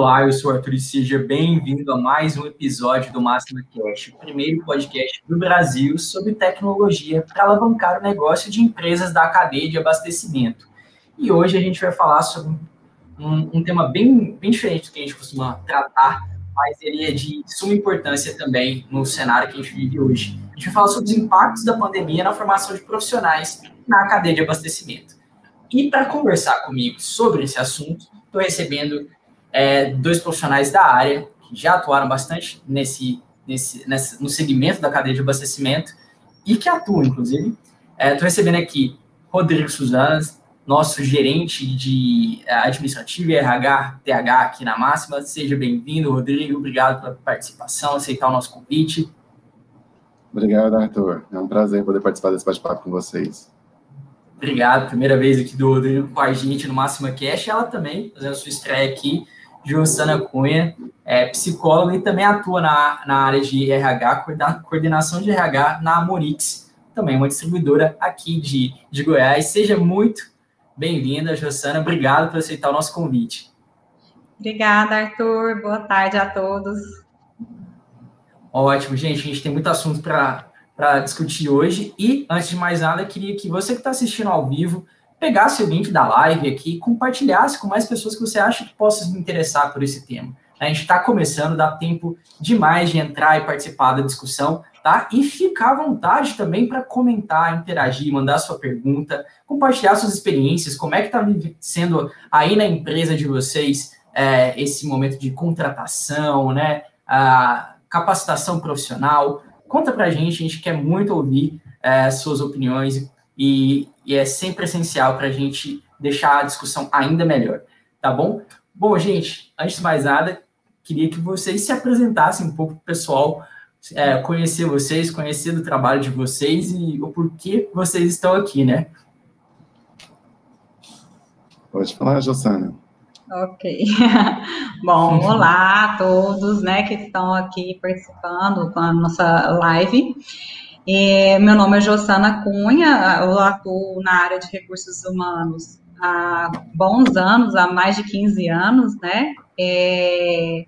Olá, eu sou o Arthur e seja bem-vindo a mais um episódio do Máxima Cash, o primeiro podcast do Brasil sobre tecnologia para alavancar o negócio de empresas da cadeia de abastecimento. E hoje a gente vai falar sobre um, um tema bem, bem diferente do que a gente costuma tratar, mas ele é de suma importância também no cenário que a gente vive hoje. A gente vai falar sobre os impactos da pandemia na formação de profissionais na cadeia de abastecimento. E para conversar comigo sobre esse assunto, estou recebendo é, dois profissionais da área que já atuaram bastante nesse, nesse, nesse, no segmento da cadeia de abastecimento e que atuam, inclusive. Estou é, recebendo aqui Rodrigo Suzanas, nosso gerente de é, administrativo e RH, TH aqui na Máxima. Seja bem-vindo, Rodrigo. Obrigado pela participação, aceitar o nosso convite. Obrigado, Arthur. É um prazer poder participar desse bate-papo com vocês. Obrigado. Primeira vez aqui do Rodrigo com a gente no Máxima Cash. Ela também fazendo sua estreia aqui. Jossana Cunha, é psicóloga e também atua na, na área de RH, coordenação de RH na Morix, também uma distribuidora aqui de, de Goiás. Seja muito bem-vinda, Jossana. Obrigado por aceitar o nosso convite. Obrigada, Arthur. Boa tarde a todos. Ótimo, gente. A gente tem muito assunto para discutir hoje. E, antes de mais nada, queria que você que está assistindo ao vivo pegasse o link da live aqui e compartilhasse com mais pessoas que você acha que possam se interessar por esse tema. A gente está começando, dá tempo demais de entrar e participar da discussão, tá? E ficar à vontade também para comentar, interagir, mandar sua pergunta, compartilhar suas experiências, como é que está sendo aí na empresa de vocês é, esse momento de contratação, né? A capacitação profissional. Conta para a gente, a gente quer muito ouvir é, suas opiniões e, e é sempre essencial para a gente deixar a discussão ainda melhor, tá bom? Bom, gente, antes de mais nada, queria que vocês se apresentassem um pouco para o pessoal é, conhecer vocês, conhecer do trabalho de vocês e o porquê vocês estão aqui, né? Pode falar, Jossana. Ok. Bom, olá a todos, né, que estão aqui participando com a nossa live. É, meu nome é Jossana Cunha, eu atuo na área de recursos humanos há bons anos, há mais de 15 anos, né? É,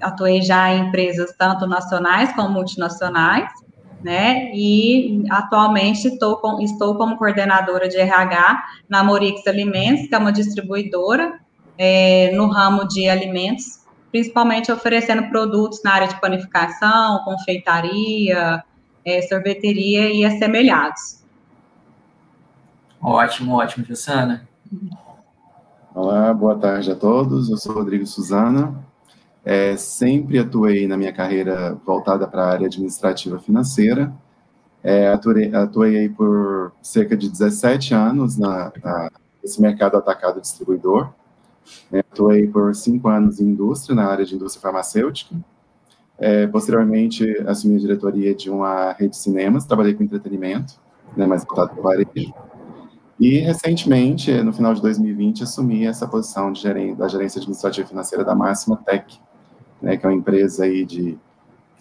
atuei já em empresas tanto nacionais como multinacionais, né? E atualmente estou, com, estou como coordenadora de RH na Morix Alimentos, que é uma distribuidora é, no ramo de alimentos, principalmente oferecendo produtos na área de panificação, confeitaria, é, sorveteria e assemelhados. Ótimo, ótimo, Jussana. Olá, boa tarde a todos. Eu sou Rodrigo Suzana. É, sempre atuei na minha carreira voltada para a área administrativa financeira. É, atuei, atuei por cerca de 17 anos na, na, nesse mercado atacado distribuidor. É, atuei por cinco anos em indústria, na área de indústria farmacêutica. É, posteriormente, assumi a diretoria de uma rede de cinemas, trabalhei com entretenimento, né, mais voltado para o varejo. E, recentemente, no final de 2020, assumi essa posição de da gerência administrativa e financeira da Máxima Tech, né, que é uma empresa aí de,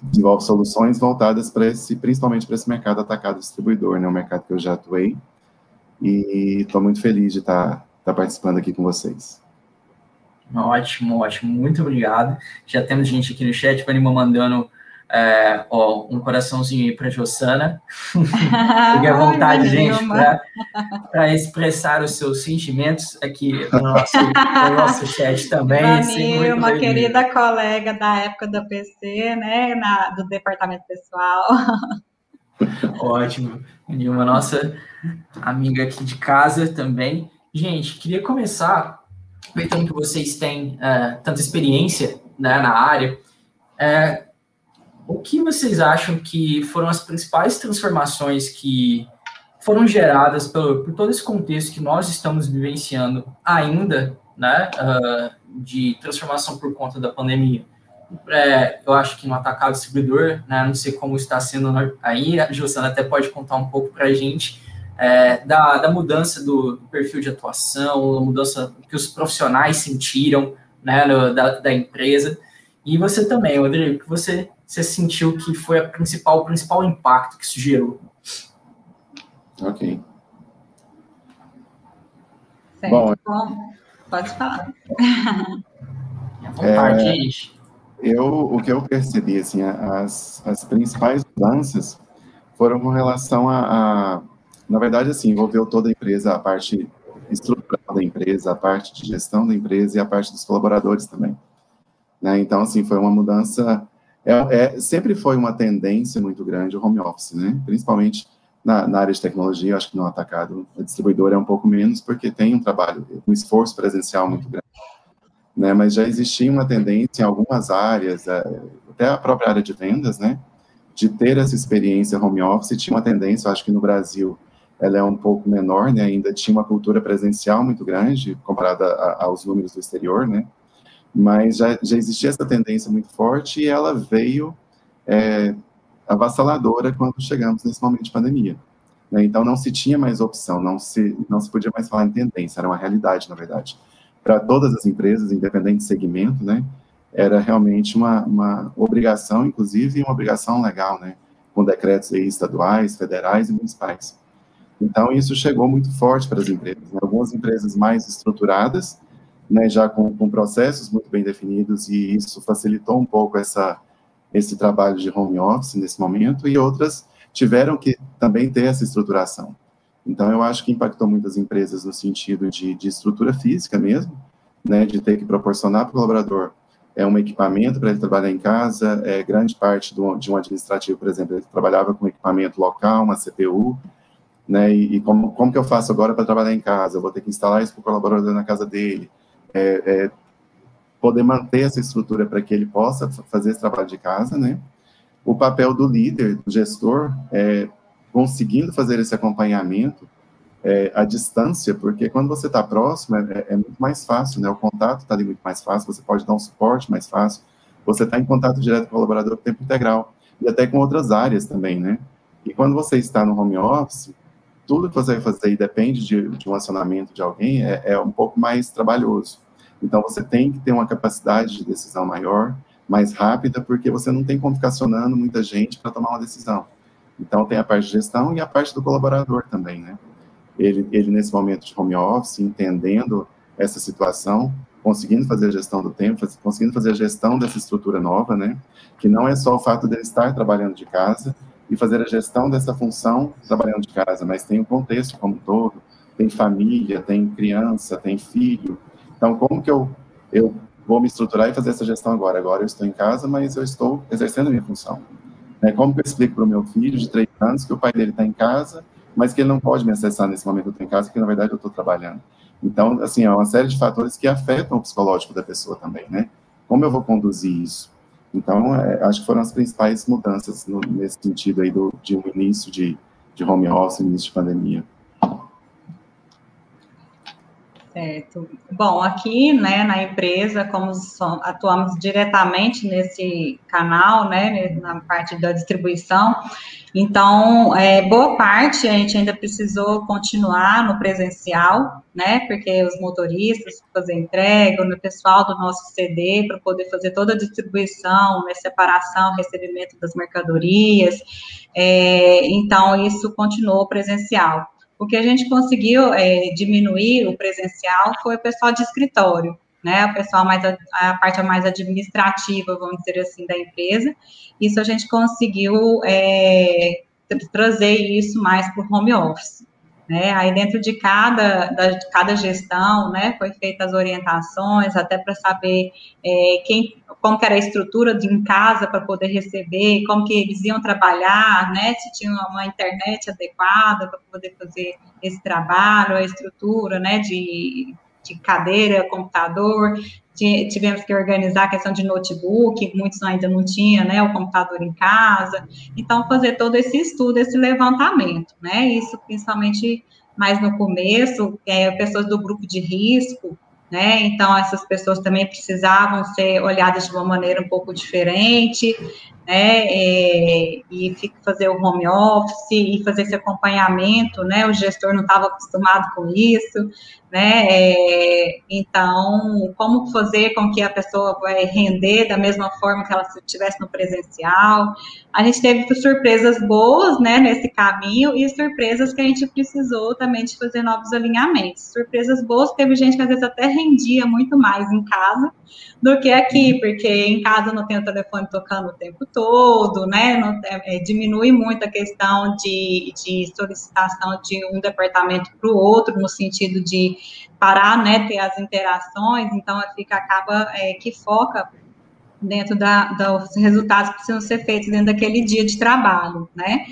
desenvolve soluções voltadas para esse, principalmente para esse mercado atacado distribuidor, né, um mercado que eu já atuei. E estou muito feliz de estar, tá, tá participando aqui com vocês. Ótimo, ótimo. Muito obrigado. Já temos gente aqui no chat, Vanima mandando é, ó, um coraçãozinho aí para Jossana. Fique à vontade, gente, para expressar os seus sentimentos aqui no nosso, no nosso chat também. Vanilma, uma querida colega da época do PC, né, na, do departamento pessoal. Ótimo. Vanilma, nossa amiga aqui de casa também. Gente, queria começar aproveitando que vocês têm é, tanta experiência né, na área, é, o que vocês acham que foram as principais transformações que foram geradas pelo, por todo esse contexto que nós estamos vivenciando ainda, né, uh, de transformação por conta da pandemia? É, eu acho que no atacado distribuidor, né, não sei como está sendo aí, a Juliana até pode contar um pouco para a gente, é, da, da, mudança do, perfil de atuação, da mudança que os profissionais sentiram né, no, da, da, empresa. E você também, Rodrigo, que você, você sentiu que foi a principal, o principal impacto que isso gerou? Ok. Certo. Bom, pode falar. vontade, é, eu, o que eu percebi, assim, as, as principais mudanças foram com relação a, a, na verdade, assim, envolveu toda a empresa, a parte estrutural da empresa, a parte de gestão da empresa e a parte dos colaboradores também. Né? Então, assim, foi uma mudança, é, é, sempre foi uma tendência muito grande o home office, né? Principalmente na, na área de tecnologia, acho que no atacado, a distribuidora é um pouco menos, porque tem um trabalho, um esforço presencial muito grande. Né, mas já existia uma tendência em algumas áreas, é, até a própria área de vendas, né, de ter essa experiência home office, tinha uma tendência, acho que no Brasil ela é um pouco menor, né, ainda tinha uma cultura presencial muito grande, comparada aos números do exterior, né, mas já, já existia essa tendência muito forte e ela veio é, avassaladora quando chegamos nesse momento de pandemia. Né, então não se tinha mais opção, não se, não se podia mais falar em tendência, era uma realidade, na verdade. Para todas as empresas, independente de segmento, né, era realmente uma, uma obrigação, inclusive uma obrigação legal, né, com decretos estaduais, federais e municipais. Então, isso chegou muito forte para as empresas. Né? Algumas empresas mais estruturadas, né, já com, com, processos muito bem definidos, e isso facilitou um pouco essa, esse trabalho de home office nesse momento, e outras tiveram que também ter essa estruturação. Então, eu acho que impactou muitas empresas no sentido de, de estrutura física mesmo, né, de ter que proporcionar para o colaborador é um equipamento para ele trabalhar em casa, é grande parte do, de um administrativo, por exemplo, ele trabalhava com equipamento local, uma CPU, né, e, e como, como que eu faço agora para trabalhar em casa? Eu vou ter que instalar isso para o colaborador na casa dele, é, é, poder manter essa estrutura para que ele possa fazer esse trabalho de casa, né, o papel do líder, do gestor, é, conseguindo fazer esse acompanhamento, é, a distância, porque quando você está próximo é, é, é, muito mais fácil, né? O contato está ali muito mais fácil, você pode dar um suporte mais fácil, você está em contato direto com o colaborador o tempo integral, e até com outras áreas também, né? E quando você está no home office, tudo que você vai fazer depende de, de um acionamento de alguém é, é um pouco mais trabalhoso. Então, você tem que ter uma capacidade de decisão maior, mais rápida, porque você não tem como ficar acionando muita gente para tomar uma decisão. Então, tem a parte de gestão e a parte do colaborador também, né? ele, ele nesse momento de home office, entendendo essa situação, conseguindo fazer a gestão do tempo, conseguindo fazer a gestão dessa estrutura nova, né? Que não é só o fato de estar trabalhando de casa e fazer a gestão dessa função trabalhando de casa, mas tem o contexto como um todo, tem família, tem criança, tem filho. Então, como que eu, eu vou me estruturar e fazer essa gestão agora? Agora eu estou em casa, mas eu estou exercendo a minha função. Né? Como que eu explico para o meu filho de três anos que o pai dele está em casa mas que ele não pode me acessar nesse momento que eu estou em casa, porque na verdade eu estou trabalhando. Então, assim, é uma série de fatores que afetam o psicológico da pessoa também, né? Como eu vou conduzir isso? Então, é, acho que foram as principais mudanças no, nesse sentido aí do, de um início de, de home office, início de pandemia. Certo. Bom, aqui, né, na empresa, como atuamos diretamente nesse canal, né, na parte da distribuição, então, é, boa parte a gente ainda precisou continuar no presencial, né, porque os motoristas fazer entrega, o pessoal do nosso CD para poder fazer toda a distribuição, né, separação, recebimento das mercadorias, é, então isso continuou presencial. O que a gente conseguiu é, diminuir o presencial foi o pessoal de escritório, né? O pessoal mais a, parte mais administrativa, vamos dizer assim, da empresa. Isso a gente conseguiu é, trazer isso mais para o home office. Né? Aí dentro de cada, da, de cada gestão, né, foi feitas as orientações, até para saber é, quem, como que era a estrutura de em casa para poder receber, como que eles iam trabalhar, né, se tinha uma internet adequada para poder fazer esse trabalho, a estrutura, né, de, de cadeira, computador, tivemos que organizar a questão de notebook, muitos ainda não tinham, né, o computador em casa, então fazer todo esse estudo, esse levantamento, né, isso principalmente mais no começo, é, pessoas do grupo de risco, né, então essas pessoas também precisavam ser olhadas de uma maneira um pouco diferente, né, é, e fazer o home office e fazer esse acompanhamento, né, o gestor não estava acostumado com isso, né, é, então, como fazer com que a pessoa vai render da mesma forma que ela estivesse no presencial, a gente teve surpresas boas, né, nesse caminho, e surpresas que a gente precisou também de fazer novos alinhamentos, surpresas boas, teve gente que às vezes até rendia muito mais em casa, do que aqui, porque em casa não tem o telefone tocando o tempo todo, né? Não, é, diminui muito a questão de, de solicitação de um departamento para o outro, no sentido de parar, né, ter as interações, então fica, acaba é, que foca dentro da, dos resultados que precisam ser feitos dentro daquele dia de trabalho, né?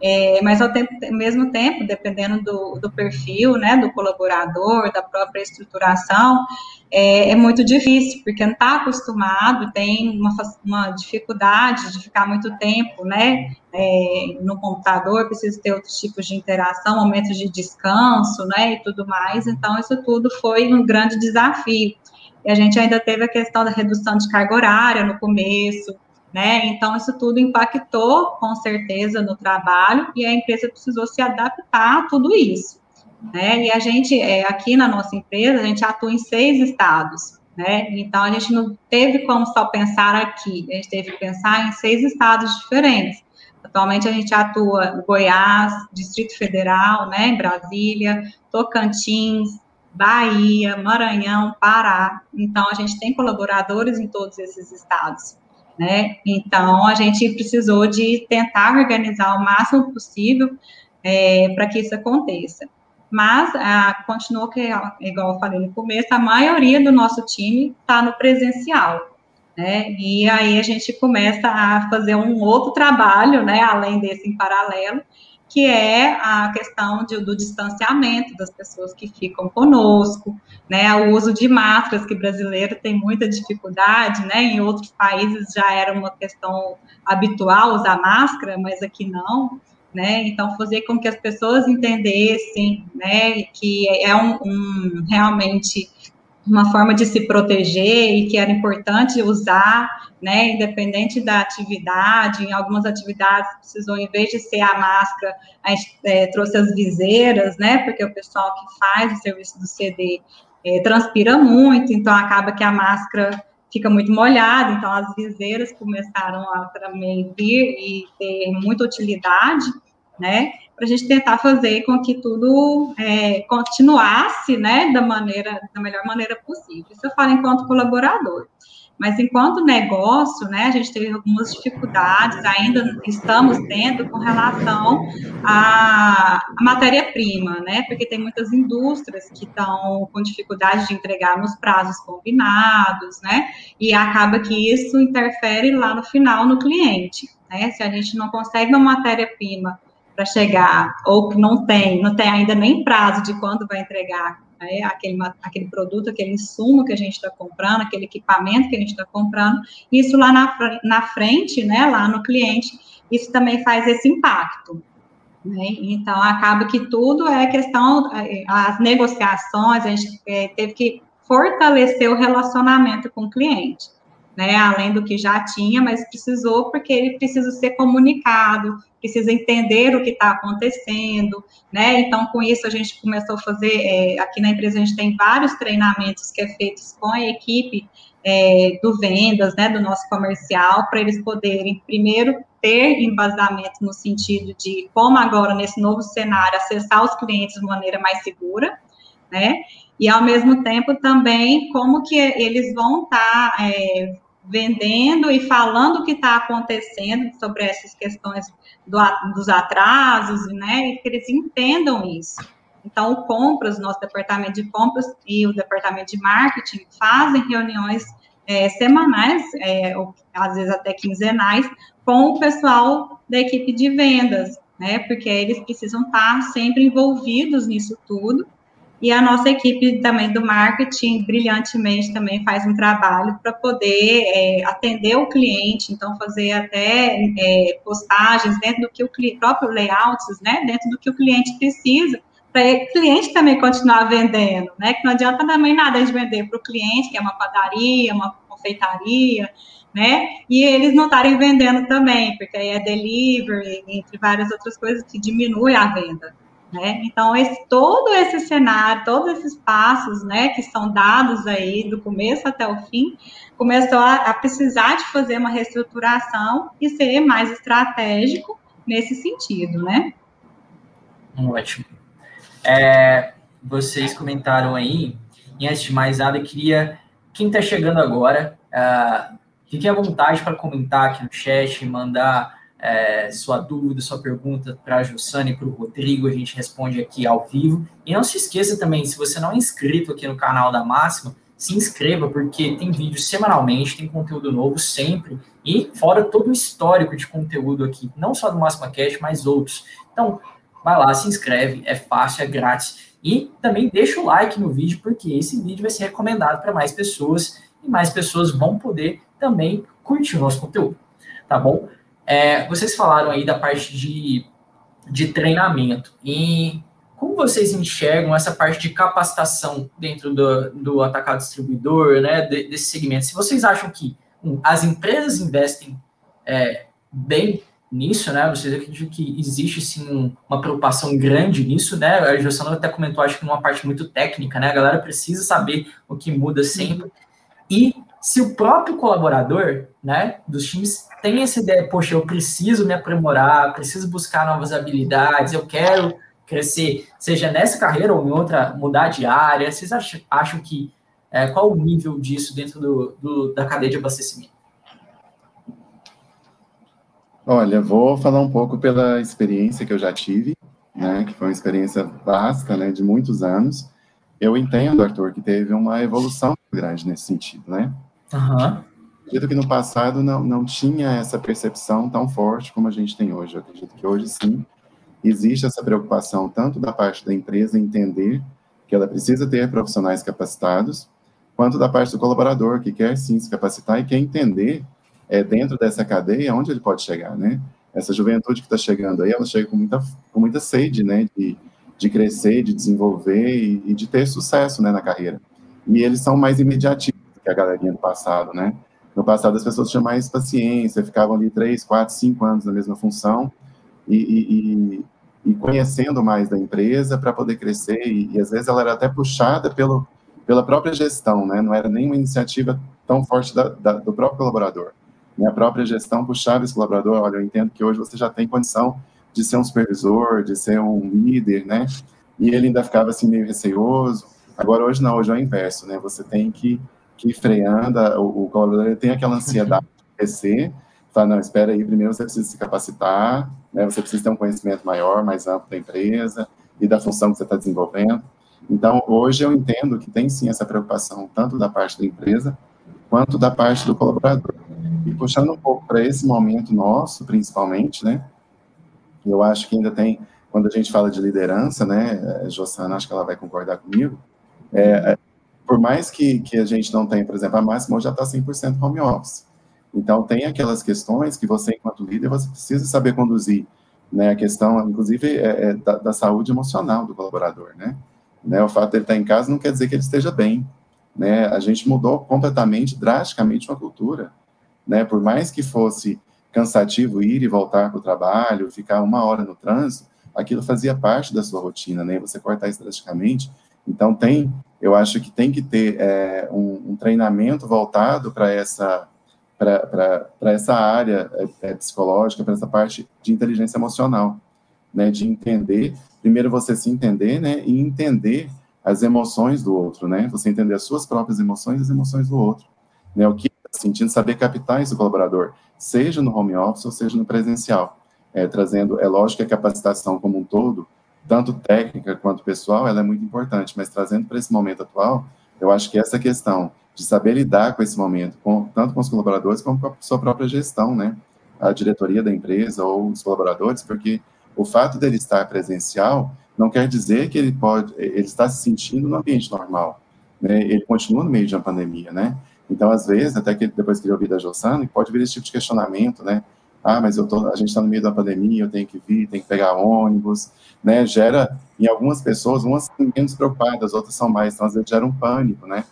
É, mas ao, tempo, mesmo tempo, dependendo do, do, perfil, né, do colaborador, da própria estruturação, é, é muito difícil, porque não está acostumado, tem uma, uma, dificuldade de ficar muito tempo, né, é, no computador, precisa ter outros tipos de interação, momentos de descanso, né, e tudo mais, então isso tudo foi um grande desafio. E a gente ainda teve a questão da redução de carga horária no começo, né? Então, isso tudo impactou, com certeza, no trabalho, e a empresa precisou se adaptar a tudo isso. Né? E a gente, é, aqui na nossa empresa, a gente atua em seis estados, né? Então, a gente não teve como só pensar aqui, a gente teve que pensar em seis estados diferentes. Atualmente, a gente atua em Goiás, Distrito Federal, né, Brasília, Tocantins, Bahia, Maranhão, Pará. Então, a gente tem colaboradores em todos esses estados né? Então, a gente precisou de tentar organizar o máximo possível é, para que isso aconteça. Mas, a, continua que, igual eu falei no começo, a maioria do nosso time está no presencial, né? E aí a gente começa a fazer um outro trabalho, né? Além desse em paralelo, que é a questão de, do distanciamento das pessoas que ficam conosco, né, o uso de máscaras, que brasileiro tem muita dificuldade, né, em outros países já era uma questão habitual usar máscara, mas aqui não, né, então fazer com que as pessoas entendessem, né, que é um, um realmente uma forma de se proteger e que era importante usar, né, independente da atividade, em algumas atividades precisou, em vez de ser a máscara, a gente é, trouxe as viseiras, né, porque o pessoal que faz o serviço do CD é, transpira muito, então acaba que a máscara fica muito molhada, então as viseiras começaram a também vir e ter muita utilidade, né, para a gente tentar fazer com que tudo é, continuasse, né, da maneira, da melhor maneira possível. Isso eu falo enquanto colaborador. Mas enquanto negócio, né, a gente teve algumas dificuldades, ainda estamos tendo com relação à, à matéria-prima, né, porque tem muitas indústrias que estão com dificuldade de entregar nos prazos combinados, né, e acaba que isso interfere lá no final no cliente, né, se a gente não consegue uma matéria-prima para chegar, ou que não tem, não tem ainda nem prazo de quando vai entregar né, aquele, aquele produto, aquele insumo que a gente está comprando, aquele equipamento que a gente está comprando, isso lá na, na frente, né, lá no cliente, isso também faz esse impacto. Né? Então, acaba que tudo é questão, é, as negociações, a gente é, teve que fortalecer o relacionamento com o cliente né, além do que já tinha, mas precisou porque ele precisa ser comunicado, precisa entender o que está acontecendo, né? Então, com isso a gente começou a fazer, é, aqui na empresa a gente tem vários treinamentos que é feitos com a equipe é, do vendas, né, do nosso comercial, para eles poderem primeiro ter embasamento no sentido de como agora nesse novo cenário acessar os clientes de maneira mais segura, né? E ao mesmo tempo também como que eles vão estar tá, é, vendendo e falando o que está acontecendo sobre essas questões do, dos atrasos, né, e que eles entendam isso. Então, o compras, nosso departamento de compras e o departamento de marketing fazem reuniões é, semanais, é, ou às vezes até quinzenais, com o pessoal da equipe de vendas, né, porque eles precisam estar sempre envolvidos nisso tudo e a nossa equipe também do marketing brilhantemente também faz um trabalho para poder é, atender o cliente, então fazer até é, postagens dentro do que o próprio layouts, né, dentro do que o cliente precisa, para o cliente também continuar vendendo, né, que não adianta também nada de vender para o cliente, que é uma padaria, uma confeitaria, né? E eles não estarem vendendo também, porque aí é delivery, entre várias outras coisas que diminui a venda. Né? Então, esse, todo esse cenário, todos esses passos né, que são dados aí do começo até o fim, começou a, a precisar de fazer uma reestruturação e ser mais estratégico nesse sentido, né? Ótimo. É, vocês comentaram aí, e antes de mais nada, eu queria, quem está chegando agora, uh, fique à vontade para comentar aqui no chat, mandar é, sua dúvida, sua pergunta para a Jussane e para o Rodrigo, a gente responde aqui ao vivo. E não se esqueça também, se você não é inscrito aqui no canal da Máxima, se inscreva, porque tem vídeo semanalmente, tem conteúdo novo sempre, e fora todo o histórico de conteúdo aqui, não só do Máxima Cash, mas outros. Então, vai lá, se inscreve, é fácil, é grátis. E também deixa o like no vídeo, porque esse vídeo vai ser recomendado para mais pessoas, e mais pessoas vão poder também curtir o nosso conteúdo, tá bom? É, vocês falaram aí da parte de, de treinamento. E como vocês enxergam essa parte de capacitação dentro do, do atacado distribuidor, né, desse segmento? Se vocês acham que um, as empresas investem é, bem nisso, né? Vocês acreditam que existe sim uma preocupação grande nisso, né? A Jossana até comentou, acho que numa parte muito técnica, né? A galera precisa saber o que muda sempre. E se o próprio colaborador, né, dos times tem essa ideia, poxa, eu preciso me aprimorar, preciso buscar novas habilidades, eu quero crescer, seja nessa carreira ou em outra, mudar de área, vocês acham, acham que, é, qual o nível disso dentro do, do, da cadeia de abastecimento? Olha, vou falar um pouco pela experiência que eu já tive, né, que foi uma experiência vasta, né, de muitos anos. Eu entendo, Arthur, que teve uma evolução grande nesse sentido, né? Acredito que no passado não, não tinha essa percepção tão forte como a gente tem hoje. Eu acredito que hoje sim existe essa preocupação tanto da parte da empresa entender que ela precisa ter profissionais capacitados, quanto da parte do colaborador que quer sim se capacitar e quer entender é, dentro dessa cadeia onde ele pode chegar, né? Essa juventude que está chegando aí, ela chega com muita, com muita sede, né? De, de crescer, de desenvolver e, e de ter sucesso, né, na carreira. E eles são mais imediatistas que a galerinha do passado, né? No passado as pessoas tinham mais paciência, ficavam ali três, quatro, cinco anos na mesma função e, e, e conhecendo mais da empresa para poder crescer e, às vezes ela era até puxada pelo, pela própria gestão, né? Não era nem uma iniciativa tão forte da, da, do próprio colaborador. Né? A própria gestão puxava esse colaborador, olha, eu entendo que hoje você já tem condição de ser um supervisor, de ser um líder, né? E ele ainda ficava assim meio receoso. Agora hoje não, hoje é o inverso, né? Você tem que que freando, o, o colaborador tem aquela ansiedade de crescer, fala, não, espera aí, primeiro você precisa se capacitar, né, você precisa ter um conhecimento maior, mais amplo da empresa e da função que você está desenvolvendo. Então, hoje eu entendo que tem sim essa preocupação, tanto da parte da empresa, quanto da parte do colaborador. E puxando um pouco para esse momento nosso, principalmente, né, eu acho que ainda tem, quando a gente fala de liderança, né, Jossana, acho que ela vai concordar comigo, é, por mais que, que a gente não tenha, por exemplo, a Máxima já está 100% home office. Então, tem aquelas questões que você, enquanto líder, você precisa saber conduzir, né, a questão, inclusive, é, é da, da, saúde emocional do colaborador, né, né, o fato de ele estar em casa não quer dizer que ele esteja bem, né, a gente mudou completamente, drasticamente, uma cultura, né, por mais que fosse cansativo ir e voltar para o trabalho, ficar uma hora no trânsito, aquilo fazia parte da sua rotina, né, você cortar isso drasticamente, então tem eu acho que tem que ter é, um, um, treinamento voltado para essa para essa área é, é psicológica, para essa parte de inteligência emocional, né, de entender, primeiro você se entender, né, e entender as emoções do outro, né, você entender as suas próprias emoções e as emoções do outro, né, o que está sentindo, saber captar esse colaborador, seja no home office ou seja no presencial, é, trazendo, é lógico que a capacitação como um todo, tanto técnica quanto pessoal, ela é muito importante, mas trazendo para esse momento atual, eu acho que essa questão de saber lidar com esse momento, com, tanto com os colaboradores como com a sua própria gestão, né? A diretoria da empresa ou os colaboradores, porque o fato dele estar presencial não quer dizer que ele pode, ele está se sentindo no ambiente normal, né? Ele continua no meio de uma pandemia, né? Então, às vezes, até que depois que ele ouvir da Jossana, pode vir esse tipo de questionamento, né? Ah, mas eu tô, a gente está no meio da pandemia, eu tenho que vir, tenho que pegar ônibus, né, gera, em algumas pessoas, umas são menos preocupadas, outras são mais, então às vezes gera um pânico, né,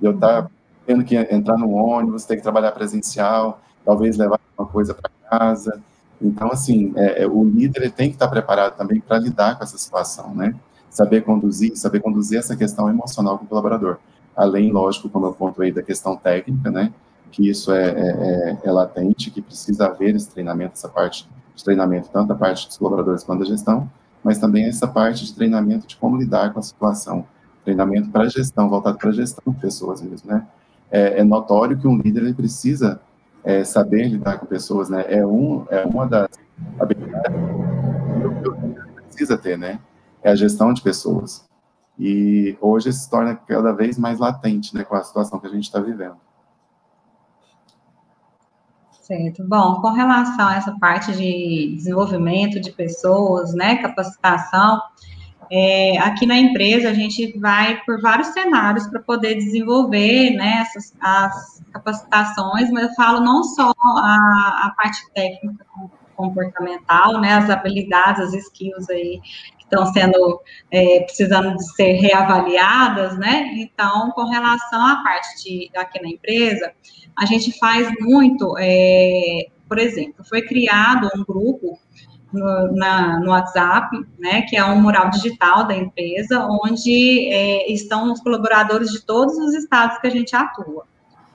eu tá tendo que entrar no ônibus, ter que trabalhar presencial, talvez levar uma coisa para casa. Então, assim, é, é, o líder tem que estar preparado também para lidar com essa situação, né? Saber conduzir, saber conduzir essa questão emocional com o colaborador. Além, lógico, como eu pontuei, da questão técnica, né? Que isso é, é, é, latente, que precisa haver esse treinamento, essa parte de treinamento, tanto da parte dos colaboradores quanto da gestão, mas também essa parte de treinamento de como lidar com a situação. Treinamento para gestão, voltado para a gestão de pessoas mesmo, né? É, é notório que um líder ele precisa é, saber lidar com pessoas, né? É, um, é uma das habilidades que o líder precisa ter, né? É a gestão de pessoas. E hoje se torna cada vez mais latente, né, com a situação que a gente está vivendo. Certo. Bom, com relação a essa parte de desenvolvimento de pessoas, né, capacitação, é, aqui na empresa a gente vai por vários cenários para poder desenvolver, né, essas, as capacitações, mas eu falo não só a, a parte técnica comportamental, né, as habilidades, as skills aí estão sendo, é, precisando de ser reavaliadas, né, então, com relação à parte de, aqui na empresa, a gente faz muito, é, por exemplo, foi criado um grupo no, na, no WhatsApp, né, que é um mural digital da empresa, onde é, estão os colaboradores de todos os estados que a gente atua.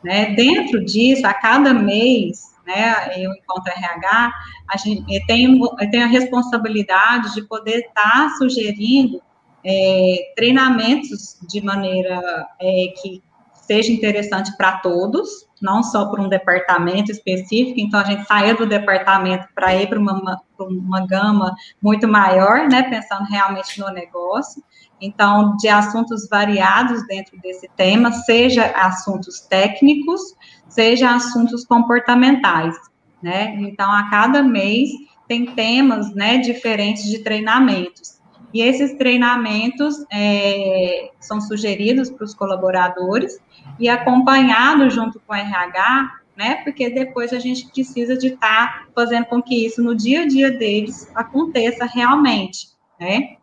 Né? Dentro disso, a cada mês, né, eu, enquanto RH, a gente tenho, eu tenho a responsabilidade de poder estar sugerindo é, treinamentos de maneira é, que seja interessante para todos, não só para um departamento específico, então a gente saiu do departamento para ir para uma, uma gama muito maior, né, pensando realmente no negócio. Então, de assuntos variados dentro desse tema, seja assuntos técnicos, seja assuntos comportamentais, né? Então, a cada mês tem temas, né, diferentes de treinamentos. E esses treinamentos é, são sugeridos para os colaboradores e acompanhado junto com o RH, né? Porque depois a gente precisa de estar tá fazendo com que isso no dia a dia deles aconteça realmente, né?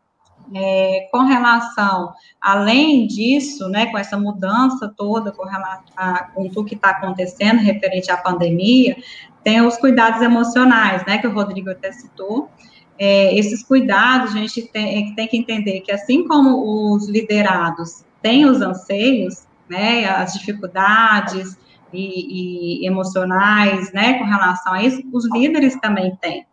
É, com relação, além disso, né, com essa mudança toda com relação a, com tudo que está acontecendo referente à pandemia, tem os cuidados emocionais, né, que o Rodrigo até citou, é, esses cuidados, a gente tem, tem, que entender que, assim como os liderados têm os anseios, né, as dificuldades e, e emocionais, né, com relação a isso, os líderes também têm,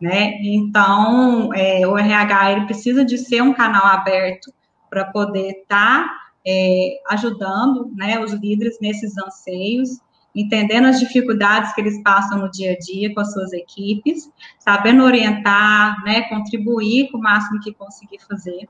né, então, é, o RH, ele precisa de ser um canal aberto para poder estar tá, é, ajudando, né, os líderes nesses anseios, entendendo as dificuldades que eles passam no dia a dia com as suas equipes, sabendo orientar, né, contribuir com o máximo que conseguir fazer,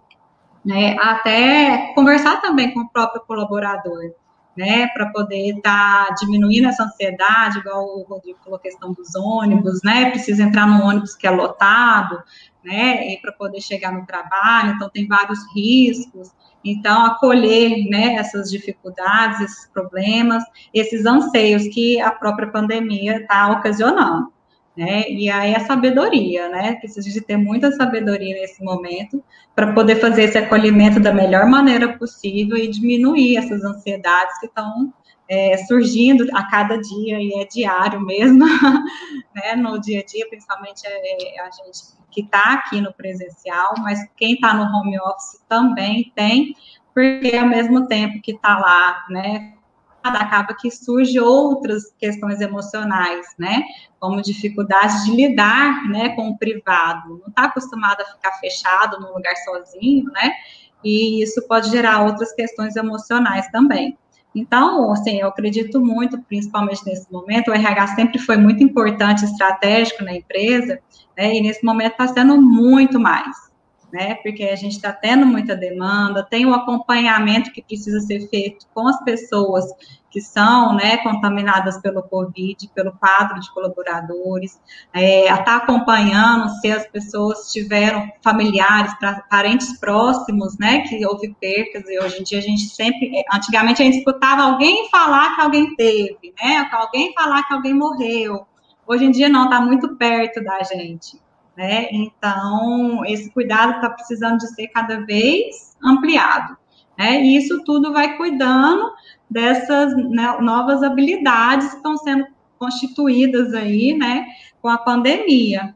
né, até conversar também com o próprio colaborador, né, para poder estar tá diminuindo essa ansiedade, igual o Rodrigo falou, a questão dos ônibus, né, precisa entrar no ônibus que é lotado, né, e para poder chegar no trabalho, então tem vários riscos, então, acolher né, essas dificuldades, esses problemas, esses anseios que a própria pandemia está ocasionando. Né? E aí a sabedoria, né? Precisa de ter muita sabedoria nesse momento para poder fazer esse acolhimento da melhor maneira possível e diminuir essas ansiedades que estão é, surgindo a cada dia e é diário mesmo, né? No dia a dia, principalmente é, a gente que está aqui no presencial, mas quem está no home office também tem, porque ao mesmo tempo que está lá, né, acaba que surge outras questões emocionais, né, como dificuldade de lidar, né, com o privado, não está acostumado a ficar fechado num lugar sozinho, né, e isso pode gerar outras questões emocionais também. Então, assim, eu acredito muito, principalmente nesse momento, o RH sempre foi muito importante, estratégico na empresa, né, e nesse momento está sendo muito mais, né, porque a gente está tendo muita demanda, tem o acompanhamento que precisa ser feito com as pessoas que são, né, contaminadas pelo Covid, pelo quadro de colaboradores, é, estar tá acompanhando se as pessoas tiveram familiares, pra, parentes próximos, né, que houve percas, e hoje em dia a gente sempre, é, antigamente a gente escutava alguém falar que alguém teve, né, alguém falar que alguém morreu, Hoje em dia não, está muito perto da gente, né? Então, esse cuidado está precisando de ser cada vez ampliado. Né? E isso tudo vai cuidando dessas né, novas habilidades que estão sendo constituídas aí, né, com a pandemia.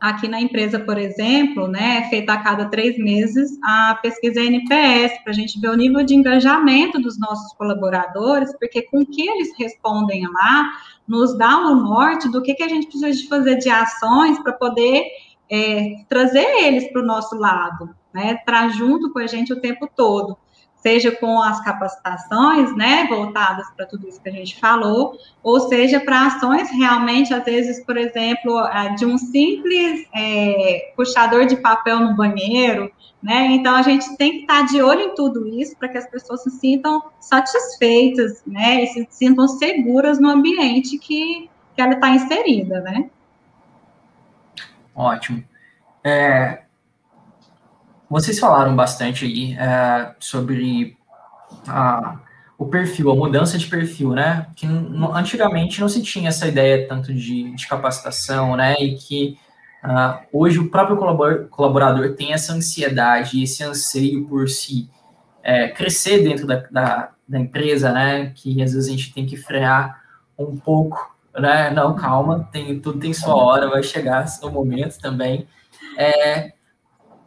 Aqui na empresa, por exemplo, né, é feita a cada três meses a pesquisa NPS, para a gente ver o nível de engajamento dos nossos colaboradores, porque com que eles respondem lá, nos dá um norte do que, que a gente precisa de fazer de ações para poder é, trazer eles para o nosso lado, né, estar junto com a gente o tempo todo seja com as capacitações, né, voltadas para tudo isso que a gente falou, ou seja, para ações realmente, às vezes, por exemplo, de um simples é, puxador de papel no banheiro, né, então a gente tem que estar de olho em tudo isso para que as pessoas se sintam satisfeitas, né, e se sintam seguras no ambiente que, que ela está inserida, né. Ótimo. É, vocês falaram bastante aí é, sobre a, o perfil, a mudança de perfil, né? Que antigamente não se tinha essa ideia tanto de, de capacitação, né? E que uh, hoje o próprio colaborador tem essa ansiedade, esse anseio por se é, crescer dentro da, da, da, empresa, né? Que às vezes a gente tem que frear um pouco, né? Não, calma, tem, tudo tem sua hora, vai chegar o momento também. É,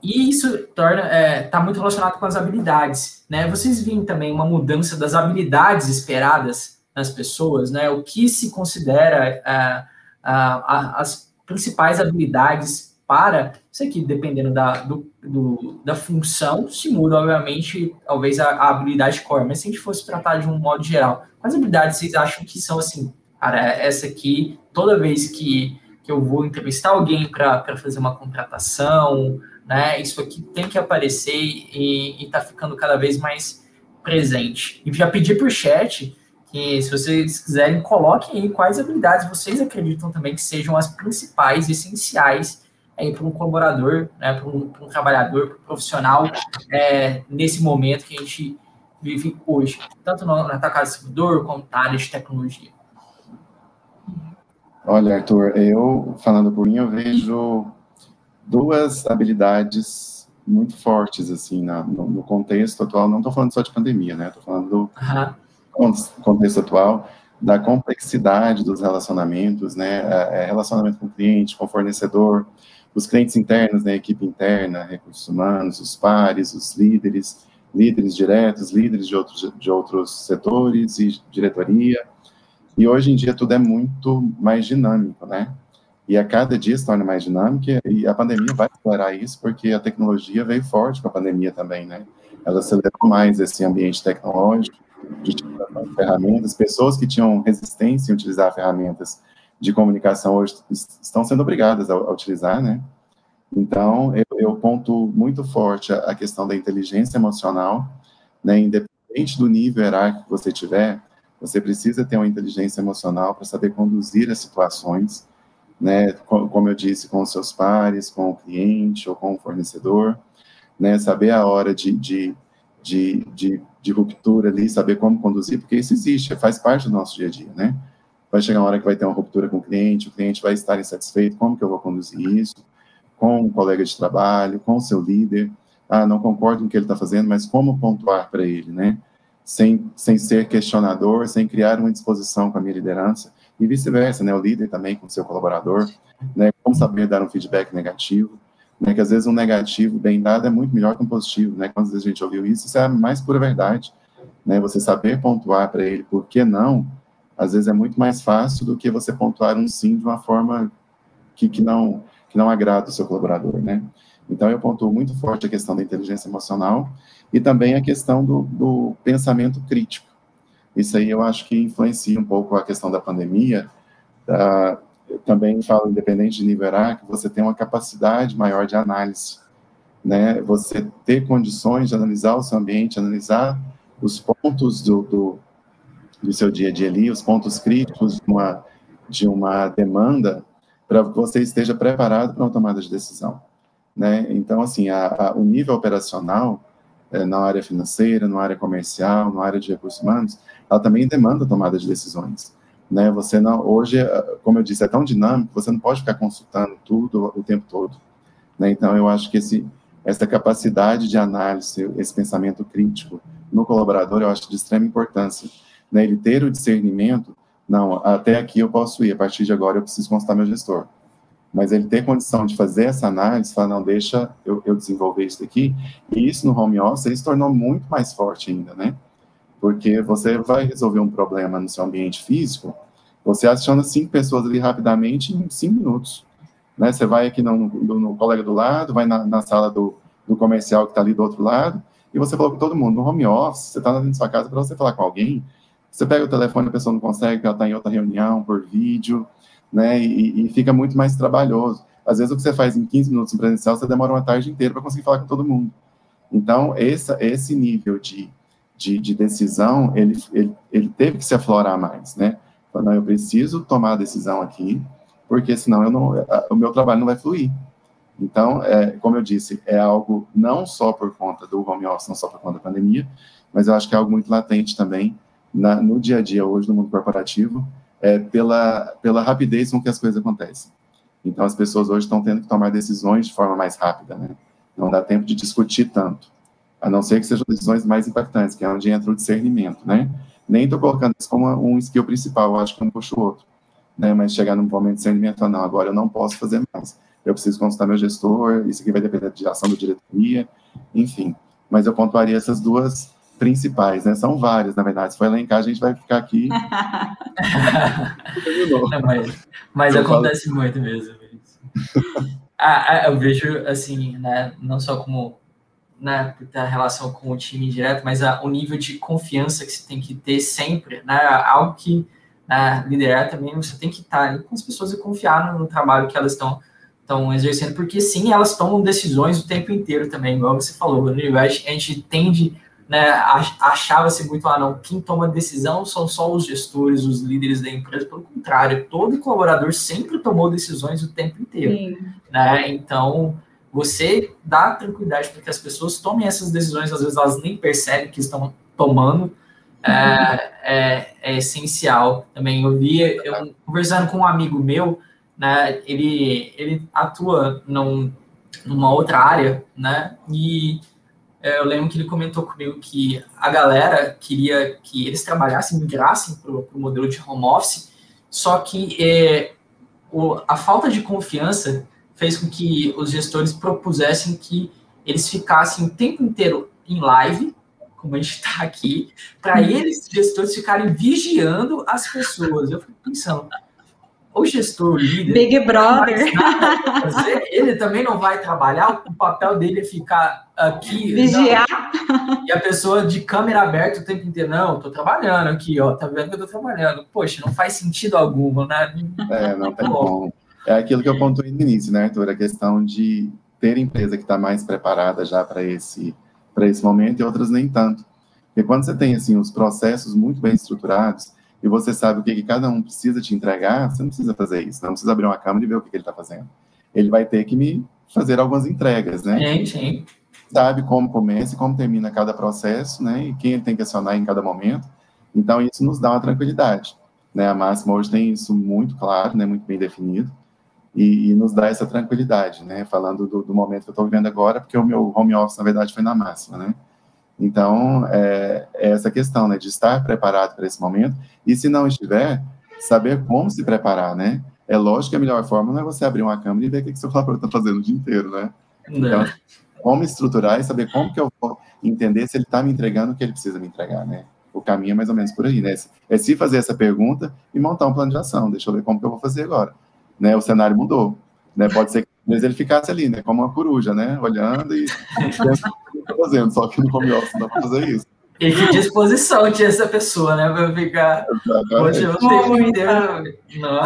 e isso torna é, tá muito relacionado com as habilidades, né? Vocês veem também uma mudança das habilidades esperadas nas pessoas, né? O que se considera é, as principais habilidades para isso aqui, dependendo da, do, do, da função, se muda, obviamente, talvez a, a, habilidade core, mas se a gente fosse tratar de um modo geral, quais habilidades vocês acham que são assim, cara, essa aqui, toda vez que, que eu vou entrevistar alguém para fazer uma contratação, né? Isso aqui tem que aparecer e está ficando cada vez mais presente. E já pedi por chat que, se vocês quiserem, coloquem aí quais habilidades vocês acreditam também que sejam as principais, essenciais para um colaborador, né, para um, um, trabalhador, para um profissional é, nesse momento que a gente vive hoje, tanto no, na casa servidor como na área de tecnologia. Olha, Arthur, eu falando por mim, eu vejo duas habilidades muito fortes, assim, na, no, no, contexto atual. Não estou falando só de pandemia, né? Estou falando do uhum. contexto atual, da complexidade dos relacionamentos, né? É, é, relacionamento com o cliente, com o fornecedor, os clientes internos, né? Equipe interna, recursos humanos, os pares, os líderes, líderes diretos, líderes de outros, de outros setores e diretoria. E hoje em dia tudo é muito mais dinâmico, né? E a cada dia se torna mais dinâmica, e a pandemia vai explorar isso, porque a tecnologia veio forte com a pandemia também, né? Ela acelerou mais esse ambiente tecnológico, de ferramentas, pessoas que tinham resistência em utilizar ferramentas de comunicação hoje estão sendo obrigadas a, a utilizar, né? Então, eu, eu, ponto muito forte a, a questão da inteligência emocional, né? Independente do nível hierárquico que você tiver, você precisa ter uma inteligência emocional para saber conduzir as situações, né, como eu disse, com os seus pares, com o cliente ou com o fornecedor, né, saber a hora de, de, de, de, de ruptura ali, saber como conduzir, porque isso existe, faz parte do nosso dia a dia, né? Vai chegar uma hora que vai ter uma ruptura com o cliente, o cliente vai estar insatisfeito, como que eu vou conduzir isso? Com o colega de trabalho, com o seu líder, ah, não concordo com o que ele está fazendo, mas como pontuar para ele, né? Sem, sem ser questionador, sem criar uma disposição com a minha liderança, e vice-versa, né? O líder também com seu colaborador, né? Como saber dar um feedback negativo, né? Que às vezes um negativo bem dado é muito melhor que um positivo, né? Quando a gente ouviu isso, isso é a mais pura verdade, né? Você saber pontuar para ele por que não, às vezes é muito mais fácil do que você pontuar um sim de uma forma que, que não que não agrada o seu colaborador, né? Então, eu pontuo muito forte a questão da inteligência emocional e também a questão do, do pensamento crítico. Isso aí eu acho que influencia um pouco a questão da pandemia. Uh, eu também falo, independente de nível que você tem uma capacidade maior de análise, né? Você ter condições de analisar o seu ambiente, analisar os pontos do, do, do seu dia a dia ali, os pontos críticos de uma, de uma demanda, para que você esteja preparado para uma tomada de decisão, né? Então, assim, a, a, o nível operacional, é, na área financeira, na área comercial, na área de recursos humanos, ela também demanda tomada de decisões. Né? Você não, hoje, é, como eu disse, é tão dinâmico, você não pode ficar consultando tudo o tempo todo. Né? Então, eu acho que esse essa capacidade de análise, esse pensamento crítico no colaborador, eu acho de extrema importância. Né? Ele ter o discernimento, não, até aqui eu posso ir, a partir de agora eu preciso consultar meu gestor. Mas ele ter condição de fazer essa análise, falar, não, deixa eu, eu desenvolver isso aqui, e isso no home office se tornou muito mais forte ainda, né? Porque você vai resolver um problema no seu ambiente físico, você aciona cinco pessoas ali rapidamente em cinco minutos. Né? Você vai aqui no, no, no colega do lado, vai na, na sala do, do comercial que está ali do outro lado, e você falou com todo mundo. No home office, você está dentro da sua casa para você falar com alguém, você pega o telefone, a pessoa não consegue, ela está em outra reunião, por vídeo, né? E, e, fica muito mais trabalhoso. Às vezes, o que você faz em 15 minutos em presencial, você demora uma tarde inteira para conseguir falar com todo mundo. Então, esse, esse nível de, de, de decisão, ele, ele, ele teve que se aflorar mais, né? Não, eu preciso tomar a decisão aqui, porque senão eu não, o meu trabalho não vai fluir. Então, é, como eu disse, é algo não só por conta do home office, não só por conta da pandemia, mas eu acho que é algo muito latente também na, no dia a dia hoje no mundo corporativo, é, pela, pela rapidez com que as coisas acontecem. Então, as pessoas hoje estão tendo que tomar decisões de forma mais rápida, né? Não dá tempo de discutir tanto, a não ser que sejam decisões mais impactantes, que é onde entra o discernimento, né? Nem estou colocando isso como um skill principal, eu acho que um puxa o outro, né? Mas chegar num momento de discernimento, não, agora eu não posso fazer mais. Eu preciso consultar meu gestor, isso aqui vai depender da ação da diretoria, enfim. Mas eu pontuaria essas duas principais, né? São várias, na verdade. Se for elencar, a gente vai ficar aqui. Não, mas, mas acontece falo... muito mesmo. ah, ah, eu vejo, assim, né, não só como né, a relação com o time direto, mas a, o nível de confiança que você tem que ter sempre, né, algo que né, liderar também, você tem que estar ali com as pessoas e confiar no, trabalho que elas estão estão exercendo, porque sim, elas tomam decisões o tempo inteiro também, igual você falou, a gente tende né, achava-se muito, ah, não, quem toma decisão são só os gestores, os líderes da empresa. Pelo contrário, todo colaborador sempre tomou decisões o tempo inteiro. Né? Então, você dá tranquilidade para que as pessoas tomem essas decisões, às vezes elas nem percebem que estão tomando, é, é, é, essencial também. Eu vi, eu, conversando com um amigo meu, né, ele, ele atua num, numa outra área, né, e é, eu lembro que ele comentou comigo que a galera queria que eles trabalhassem, migrassem para o modelo de home office, só que é, o, a falta de confiança fez com que os gestores propusessem que eles ficassem o tempo inteiro em live, como a gente está aqui, para uhum. eles, gestores, ficarem vigiando as pessoas. Eu fico pensando, o gestor, o líder. Big Brother. ele também não vai trabalhar, o papel dele é ficar aqui. Vigiar. Não. E a pessoa de câmera aberta o tempo inteiro, não, tô trabalhando aqui, ó, tá vendo que eu tô trabalhando. Poxa, não faz sentido algum, né? É, não tem como. É aquilo que eu pontuei no início, né, Arthur? A questão de ter empresa que está mais preparada já para esse, esse momento e outras nem tanto. Porque quando você tem, assim, os processos muito bem estruturados, e você sabe o que, que cada um precisa te entregar, você não precisa fazer isso, não precisa abrir uma câmera e ver o que, que ele está fazendo. Ele vai ter que me fazer algumas entregas, né? Sim, sim. Sabe como começa e como termina cada processo, né? E quem ele tem que acionar em cada momento. Então, isso nos dá uma tranquilidade. Né? A máxima hoje tem isso muito claro, né? muito bem definido, e, e nos dá essa tranquilidade, né? Falando do, do momento que eu estou vivendo agora, porque o meu home office, na verdade, foi na máxima, né? Então, é, é essa questão, né, de estar preparado para esse momento, e se não estiver, saber como se preparar, né? É lógico que a melhor forma não é você abrir uma câmera e ver o que, que seu colaborador está fazendo o dia inteiro, né? Então, como estruturar e saber como que eu vou entender se ele está me entregando o que ele precisa me entregar, né? O caminho é mais ou menos por aí, né? É se fazer essa pergunta e montar um plano de ação. Deixa eu ver como que eu vou fazer agora. Né? O cenário mudou. Né? Pode ser que ele ficasse ali, né? Como uma coruja, né? Olhando e fazendo, só que no home office não dá pra fazer isso. E que disposição tinha essa pessoa, né? Pra ficar. Hoje eu inteiro. Não.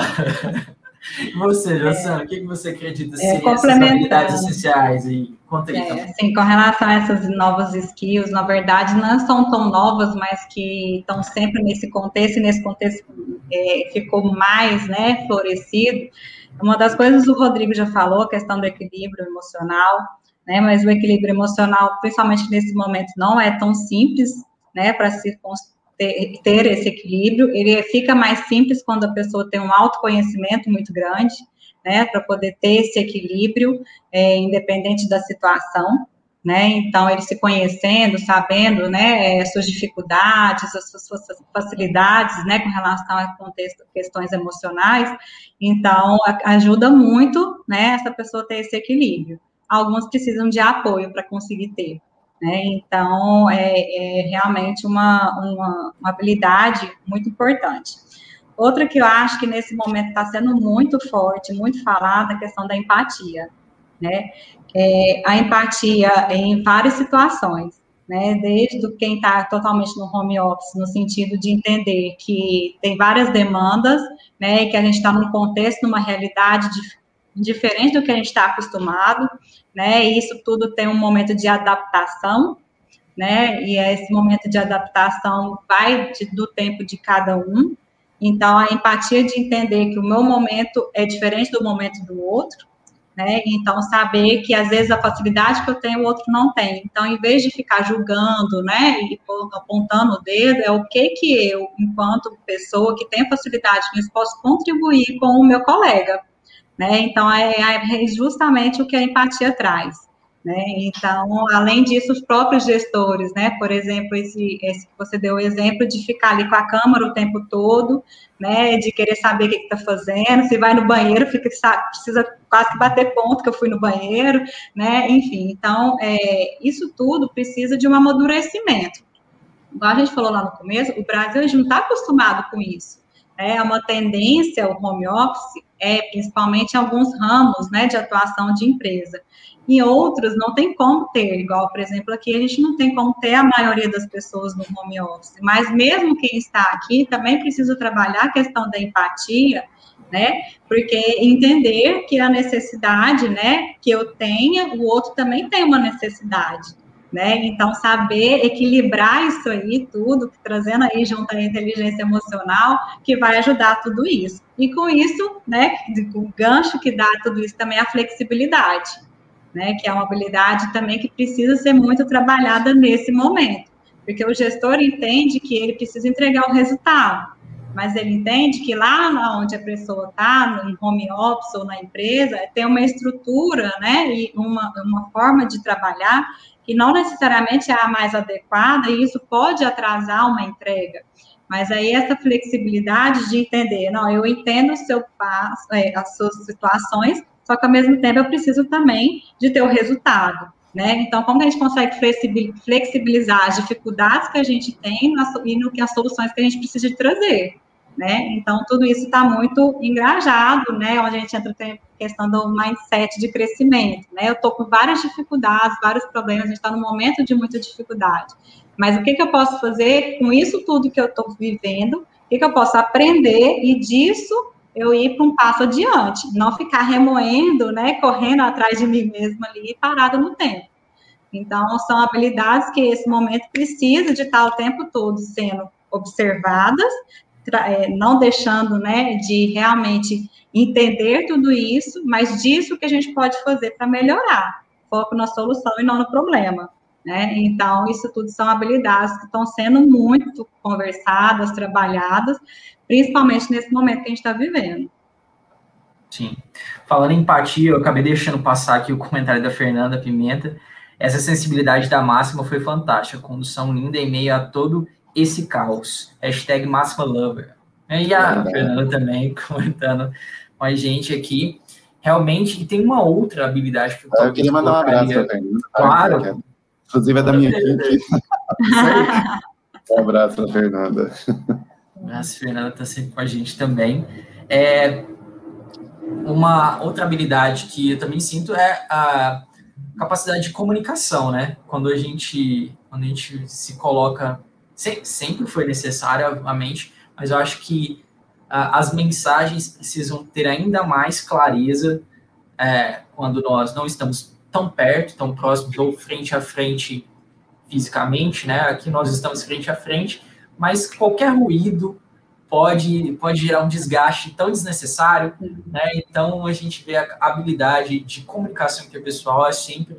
Você, Jossana, é, o que você acredita é, essas habilidades essenciais? E conta aí é, Sim, com relação a essas novas skills, na verdade, não são tão novas, mas que estão sempre nesse contexto, e nesse contexto é, ficou mais né, florescido. Uma das coisas o Rodrigo já falou, a questão do equilíbrio emocional né? Mas o equilíbrio emocional, principalmente nesse momento, não é tão simples, né? Para se ter, ter esse equilíbrio, ele fica mais simples quando a pessoa tem um autoconhecimento muito grande, né? Para poder ter esse equilíbrio, é, independente da situação. né? Então, ele se conhecendo, sabendo, né, é, suas dificuldades, as suas facilidades, né, com relação a contexto, questões emocionais. Então, ajuda muito, né, essa pessoa ter esse equilíbrio. Alguns precisam de apoio para conseguir ter. Né? Então, é, é realmente uma, uma, uma, habilidade muito importante. Outra que eu acho que nesse momento está sendo muito forte, muito falada, é a questão da empatia. Né? É, a empatia em várias situações, né? Desde quem está totalmente no home office, no sentido de entender que tem várias demandas, né? Que a gente está num contexto, numa realidade diferente do que a gente está acostumado, né? E isso tudo tem um momento de adaptação, né? E esse momento de adaptação vai de, do tempo de cada um. Então, a empatia de entender que o meu momento é diferente do momento do outro, né? Então, saber que às vezes a facilidade que eu tenho, o outro não tem. Então, em vez de ficar julgando, né, e apontando o dedo, é o que que eu, enquanto pessoa que tem facilidade posso contribuir com o meu colega, né? Então, é, é justamente o que a empatia traz. Né? Então, além disso, os próprios gestores, né? Por exemplo, esse, esse que você deu o exemplo de ficar ali com a câmera o tempo todo, né? De querer saber o que está fazendo, se vai no banheiro, fica precisa quase bater ponto que eu fui no banheiro, né? Enfim, então é, isso tudo precisa de um amadurecimento. Igual a gente falou lá no começo, o Brasil não está acostumado com isso. É uma tendência, o home office, é principalmente em alguns ramos né, de atuação de empresa. Em outros, não tem como ter, igual, por exemplo, aqui a gente não tem como ter a maioria das pessoas no home office, mas mesmo quem está aqui também precisa trabalhar a questão da empatia, né? Porque entender que a necessidade, né, que eu tenha, o outro também tem uma necessidade né? Então, saber equilibrar isso aí tudo, trazendo aí junto a inteligência emocional, que vai ajudar tudo isso. E com isso, né, o gancho que dá tudo isso também é a flexibilidade, né? Que é uma habilidade também que precisa ser muito trabalhada nesse momento. Porque o gestor entende que ele precisa entregar o resultado, mas ele entende que lá onde a pessoa está, no home office ou na empresa, tem uma estrutura, né, e uma, uma forma de trabalhar que não necessariamente é a mais adequada, e isso pode atrasar uma entrega. Mas aí essa flexibilidade de entender, não, eu entendo o seu passo, é, as suas situações, só que ao mesmo tempo eu preciso também de ter o resultado. Né? Então, como a gente consegue flexibilizar as dificuldades que a gente tem e no que as soluções que a gente precisa trazer? Né? Então, tudo isso está muito engajado, né? Onde a gente entra tem a questão do mindset de crescimento, né? Eu estou com várias dificuldades, vários problemas, a gente está num momento de muita dificuldade. Mas o que, que eu posso fazer com isso tudo que eu estou vivendo? O que, que eu posso aprender e disso eu ir para um passo adiante, não ficar remoendo, né? Correndo atrás de mim mesma ali, parada no tempo. Então, são habilidades que esse momento precisa de estar o tempo todo sendo observadas, é, não deixando, né, de realmente entender tudo isso, mas disso que a gente pode fazer para melhorar. Foco na solução e não no problema. Né? Então, isso tudo são habilidades que estão sendo muito conversadas, trabalhadas, principalmente nesse momento que a gente está vivendo. Sim. Falando em empatia, eu acabei deixando passar aqui o comentário da Fernanda Pimenta. Essa sensibilidade da máxima foi fantástica, condução linda em meio a todo esse caos. Hashtag Máxima Lover. E a é. Fernanda também comentando com a gente aqui. Realmente, e tem uma outra habilidade que eu, eu queria mandar um abraço para Fernanda. Claro. Inclusive é da minha equipe. um abraço para Fernanda. A Fernanda está sempre com a gente também. É, uma outra habilidade que eu também sinto é a capacidade de comunicação, né? Quando a gente, quando a gente se coloca sempre foi necessário, obviamente, mas eu acho que uh, as mensagens precisam ter ainda mais clareza é, quando nós não estamos tão perto, tão próximos ou frente a frente fisicamente, né? Aqui nós estamos frente a frente, mas qualquer ruído pode, pode gerar um desgaste tão desnecessário, né? Então a gente vê a habilidade de comunicação interpessoal é sempre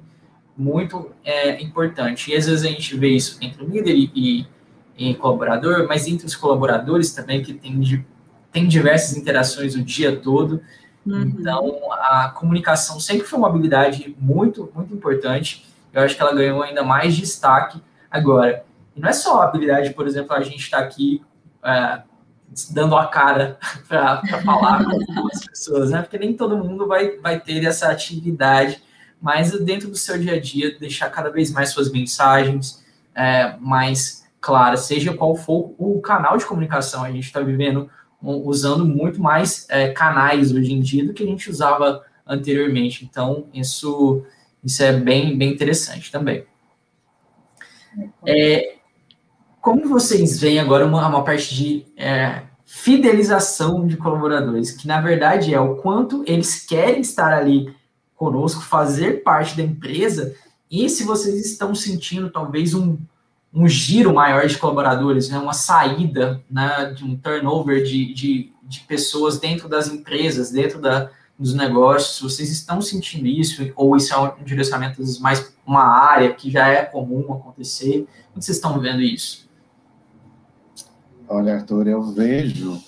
muito é, importante. E às vezes a gente vê isso entre o líder e, em colaborador, mas entre os colaboradores também, que tem, tem diversas interações o dia todo. Uhum. Então, a comunicação sempre foi uma habilidade muito, muito importante. eu acho que ela ganhou ainda mais destaque agora. E não é só a habilidade, por exemplo, a gente está aqui é, dando a cara para falar com as pessoas, né? Porque nem todo mundo vai, vai ter essa atividade, mas dentro do seu dia a dia, deixar cada vez mais suas mensagens é, mais claras, seja qual for o canal de comunicação. A gente está vivendo, usando muito mais é, canais hoje em dia do que a gente usava anteriormente. Então, isso, isso é bem, bem interessante também. É, como vocês veem agora uma, uma parte de é, fidelização de colaboradores, que na verdade é o quanto eles querem estar ali conosco, fazer parte da empresa, e se vocês estão sentindo talvez um, um giro maior de colaboradores, né, uma saída né, de um turnover de, de, de pessoas dentro das empresas, dentro da, dos negócios, vocês estão sentindo isso, ou isso é um direcionamento mais uma área que já é comum acontecer? Como vocês estão vendo isso? Olha, Arthur, eu vejo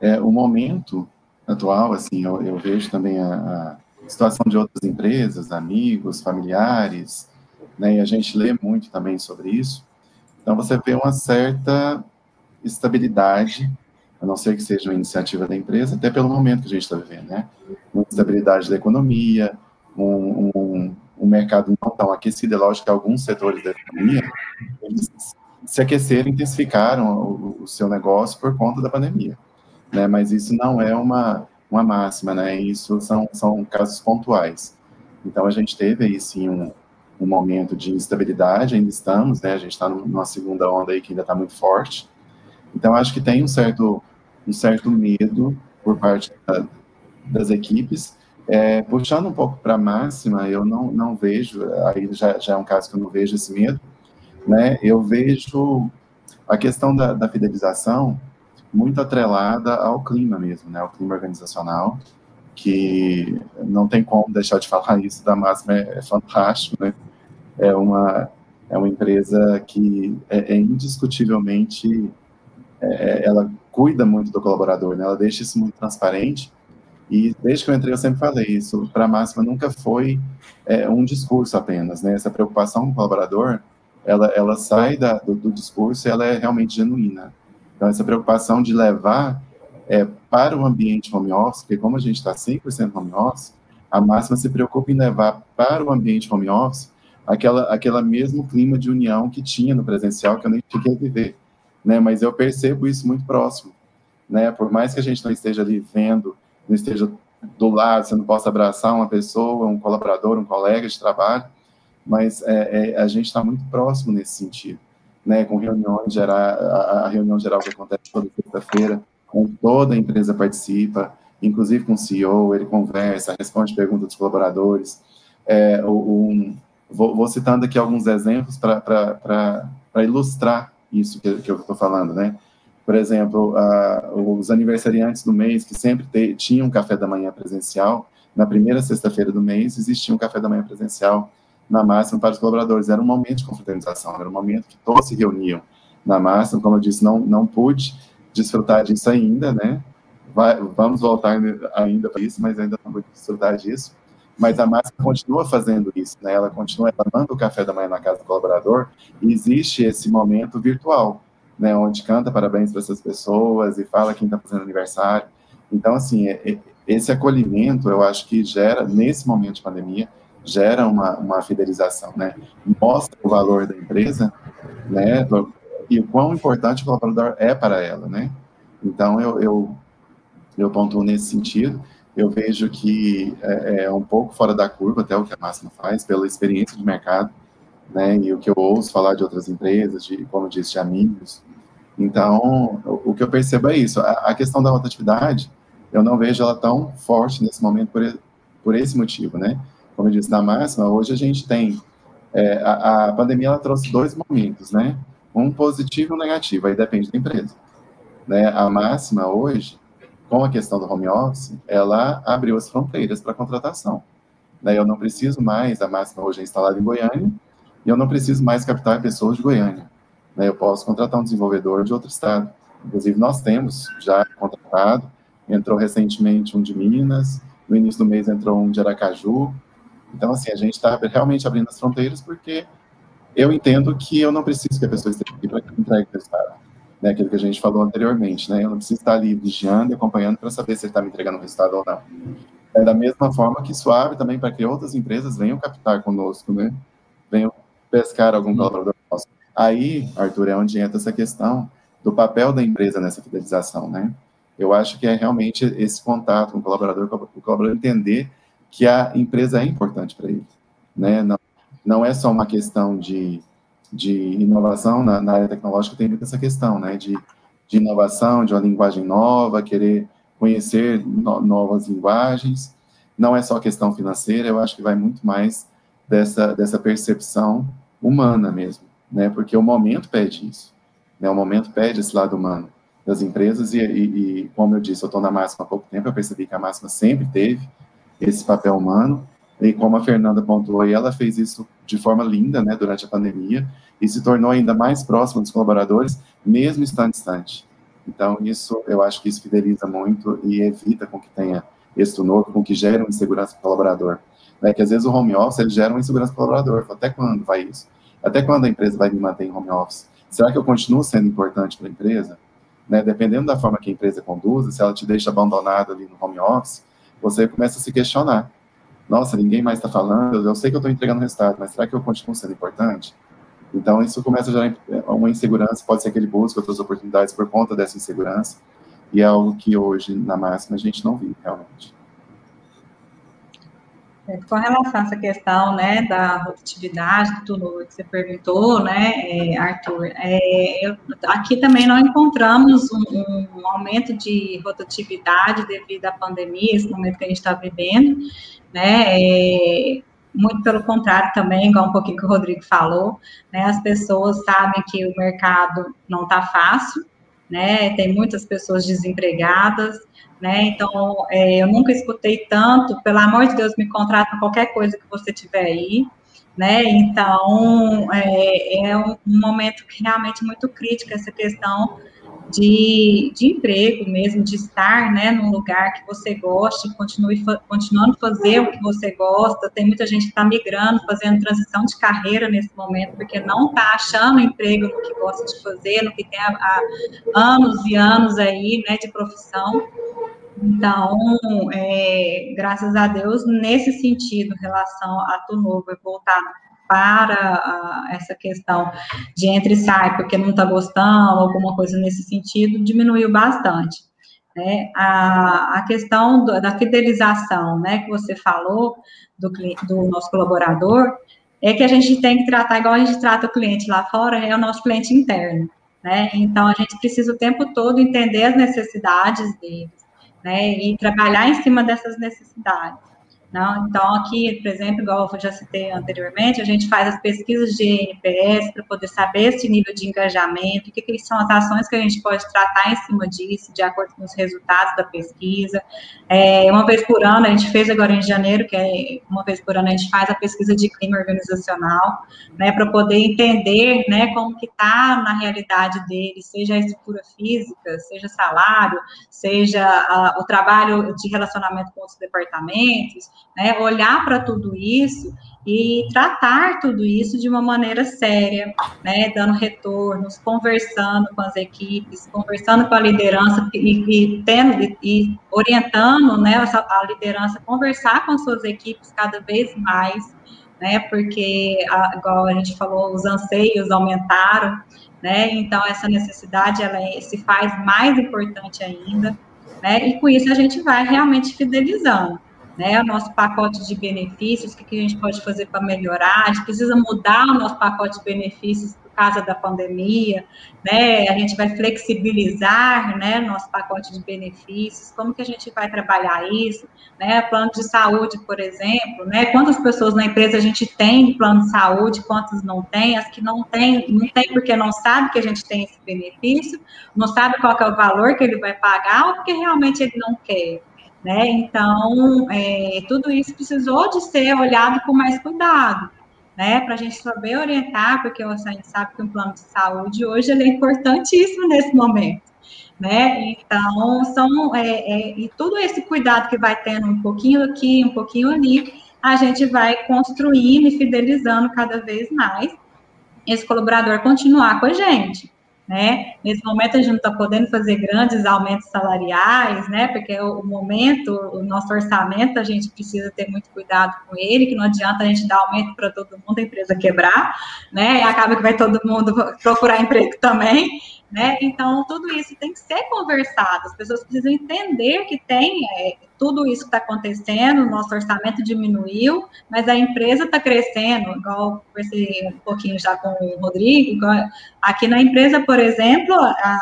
é, o momento atual, assim, eu, eu vejo também a, a, situação de outras empresas, amigos, familiares, né, e a gente lê muito também sobre isso. Então, você vê uma certa estabilidade, a não ser que seja uma iniciativa da empresa, até pelo momento que a gente está vivendo, né? Uma estabilidade da economia, um, um, um mercado não tão aquecido, é lógico que alguns setores da economia, eles se aqueceram, intensificaram o, o, seu negócio por conta da pandemia, né? Mas isso não é uma, uma máxima, né? Isso são, são casos pontuais. Então, a gente teve aí, sim, um, um momento de instabilidade, ainda estamos, né? A gente está numa segunda onda aí que ainda está muito forte. Então, acho que tem um certo, um certo medo por parte da, das equipes. É, puxando um pouco para a máxima, eu não, não vejo, aí já, já é um caso que eu não vejo esse medo, né, eu vejo a questão da, da fidelização muito atrelada ao clima mesmo, né, ao clima organizacional, que não tem como deixar de falar isso, da Máxima é, é fantástico, né, é uma, é uma empresa que é, é indiscutivelmente, é, é, ela cuida muito do colaborador, né, ela deixa isso muito transparente, e desde que eu entrei eu sempre falei isso, para a Máxima nunca foi é, um discurso apenas, né, essa preocupação com o colaborador, ela, ela sai da, do, do, discurso e ela é realmente genuína. Então, essa preocupação de levar é, para o ambiente home office, porque como a gente está 100% home office, a máxima se preocupa em levar para o ambiente home office aquela, aquela mesmo clima de união que tinha no presencial, que eu nem cheguei a viver. Né? Mas eu percebo isso muito próximo. Né? Por mais que a gente não esteja ali vendo, não esteja do lado, você não possa abraçar uma pessoa, um colaborador, um colega de trabalho, mas é, é, a gente está muito próximo nesse sentido, né? Com reuniões geral, a, a reunião geral que acontece toda sexta-feira, toda a empresa participa, inclusive com o CEO, ele conversa, responde perguntas dos colaboradores. É, um, vou, vou, citando aqui alguns exemplos para ilustrar isso que, que eu estou falando, né? Por exemplo, os aniversariantes do mês, que sempre te, tinham café da manhã presencial, na primeira sexta-feira do mês existia um café da manhã presencial na máxima para os colaboradores. Era um momento de confraternização, era um momento que todos se reuniam na máxima. Como eu disse, não, não pude desfrutar disso ainda, né? Vai, vamos voltar ainda para isso, mas ainda não pude desfrutar disso. Mas a máxima continua fazendo isso, né? Ela continua, ela manda o café da manhã na casa do colaborador e existe esse momento virtual, né? Onde canta parabéns para essas pessoas e fala quem está fazendo aniversário. Então, assim, é, é, esse acolhimento, eu acho que gera, nesse momento de pandemia, gera uma, uma fidelização, né? Mostra o valor da empresa, né? E o quão importante o colaborador é para ela, né? Então, eu, eu, eu pontuo nesse sentido. Eu vejo que é, é um pouco fora da curva até o que a Máxima faz, pela experiência de mercado, né? E o que eu ouço falar de outras empresas, de, como eu disse, de amigos. Então, o, o que eu percebo é isso. A, a questão da rotatividade, eu não vejo ela tão forte nesse momento por, por esse motivo, né? como eu disse, na máxima, hoje a gente tem, é, a, a, pandemia ela trouxe dois momentos, né? Um positivo e um negativo, aí depende da empresa. Né? A máxima hoje, com a questão do home office, ela abriu as fronteiras para contratação. Né? Eu não preciso mais, a máxima hoje é instalada em Goiânia, e eu não preciso mais captar pessoas de Goiânia. Né? Eu posso contratar um desenvolvedor de outro estado. Inclusive, nós temos já contratado, entrou recentemente um de Minas, no início do mês entrou um de Aracaju, Então, assim, a gente está realmente abrindo as fronteiras porque eu entendo que eu não preciso que a pessoa esteja aqui para entregue o resultado. Né, aquilo que a gente falou anteriormente, né? Eu não preciso estar ali vigiando e acompanhando para saber se ele está me entregando o resultado ou não. É da mesma forma que isso abre também para que outras empresas venham captar conosco, né? Venham pescar algum colaborador nosso. Aí, Arthur, é onde entra essa questão do papel da empresa nessa fidelização, né? Eu acho que é realmente esse contato com o colaborador, o colaborador entender que a empresa é importante para ele, né? Não, não é só uma questão de, de inovação na, na área tecnológica, tem muito essa questão, né? De, de inovação, de uma linguagem nova, querer conhecer no, novas linguagens. Não é só questão financeira, eu acho que vai muito mais dessa, dessa percepção humana mesmo, né? Porque o momento pede isso, né? O momento pede esse lado humano das empresas e, e, e como eu disse, eu estou na máxima há pouco tempo, eu percebi que a máxima sempre teve esse papel humano e como a Fernanda pontuou, ela fez isso de forma linda, né, durante a pandemia e se tornou ainda mais próxima dos colaboradores, mesmo estando distante. Então, isso, eu acho que isso fideliza muito e evita com que tenha êxito novo, com que gere uma insegurança para o colaborador. Né? Que às vezes o home office ele gera uma insegurança para o colaborador. Até quando vai isso? Até quando a empresa vai me manter em home office? Será que eu continuo sendo importante para a empresa? Né? Dependendo da forma que a empresa conduz, se ela te deixa abandonado ali no home office, você começa a se questionar. Nossa, ninguém mais está falando, eu sei que eu estou entregando resultado, mas será que eu continuo sendo importante? Então, isso começa a gerar uma insegurança, pode ser que ele busque outras oportunidades por conta dessa insegurança, e é algo que hoje, na máxima, a gente não vive realmente. É, com relação a essa questão, né, da rotatividade, tudo que você perguntou, né, é, Arthur, é, eu, aqui também não encontramos um, um, aumento de rotatividade devido à pandemia, esse momento que a gente está vivendo, né, é, muito pelo contrário também, igual um pouquinho que o Rodrigo falou, né, as pessoas sabem que o mercado não está fácil, né, tem muitas pessoas desempregadas, né? Então, é, eu nunca escutei tanto, pelo amor de Deus, me contrata qualquer coisa que você tiver aí, né? Então, é, é um, momento que realmente muito crítico essa questão de, de emprego mesmo, de estar, né, num lugar que você goste, continue continuando fazer o que você gosta. Tem muita gente que está migrando, fazendo transição de carreira nesse momento, porque não está achando emprego no que gosta de fazer, no que tem há, anos e anos aí, né, de profissão. Então, é, graças a Deus, nesse sentido, em relação a Tu Novo, é voltado para essa questão de entre e sai, porque não está gostando, alguma coisa nesse sentido, diminuiu bastante. Né? A, a questão do, da fidelização, né, que você falou, do, do nosso colaborador, é que a gente tem que tratar igual a gente trata o cliente lá fora, é o nosso cliente interno. Né? Então, a gente precisa o tempo todo entender as necessidades deles, né, e trabalhar em cima dessas necessidades. Não? Então, aqui, por exemplo, igual eu já citei anteriormente, a gente faz as pesquisas de NPS para poder saber esse nível de engajamento, o que, que, são as ações que a gente pode tratar em cima disso, de acordo com os resultados da pesquisa. É, uma vez por ano, a gente fez agora em janeiro, que é uma vez por ano, a gente faz a pesquisa de clima organizacional, né, para poder entender, né, como que está na realidade dele, seja a estrutura física, seja salário, seja a, o trabalho de relacionamento com os departamentos, né, olhar para tudo isso e tratar tudo isso de uma maneira séria, né, dando retornos, conversando com as equipes, conversando com a liderança e, e tendo e orientando, né, a liderança conversar com suas equipes cada vez mais, né, porque igual a gente falou, os anseios aumentaram, né, então essa necessidade ela é, se faz mais importante ainda, né, e com isso a gente vai realmente fidelizando né, o nosso pacote de benefícios, o que a gente pode fazer para melhorar, a gente precisa mudar o nosso pacote de benefícios por causa da pandemia, né, a gente vai flexibilizar, né, nosso pacote de benefícios, como que a gente vai trabalhar isso, né, plano de saúde, por exemplo, né, quantas pessoas na empresa a gente tem plano de saúde, quantas não tem, as que não tem, não tem porque não sabe que a gente tem esse benefício, não sabe qual é o valor que ele vai pagar, ou porque realmente ele não quer, né? Então, é, tudo isso precisou de ser olhado com mais cuidado, né? Para a gente saber orientar, porque a gente sabe que um plano de saúde hoje é importantíssimo nesse momento, né? Então, são é, é, e todo esse cuidado que vai tendo um pouquinho aqui, um pouquinho ali, a gente vai construindo e fidelizando cada vez mais esse colaborador continuar com a gente né? Nesse momento a gente não está podendo fazer grandes aumentos salariais, né? Porque o, momento, o nosso orçamento, a gente precisa ter muito cuidado com ele, que não adianta a gente dar aumento para todo mundo, a empresa quebrar, né? E acaba que vai todo mundo procurar emprego também né? Então, tudo isso tem que ser conversado, as pessoas precisam entender que tem é, tudo isso que está acontecendo, nosso orçamento diminuiu, mas a empresa está crescendo, igual conversei um pouquinho já com o Rodrigo, igual, aqui na empresa, por exemplo, a,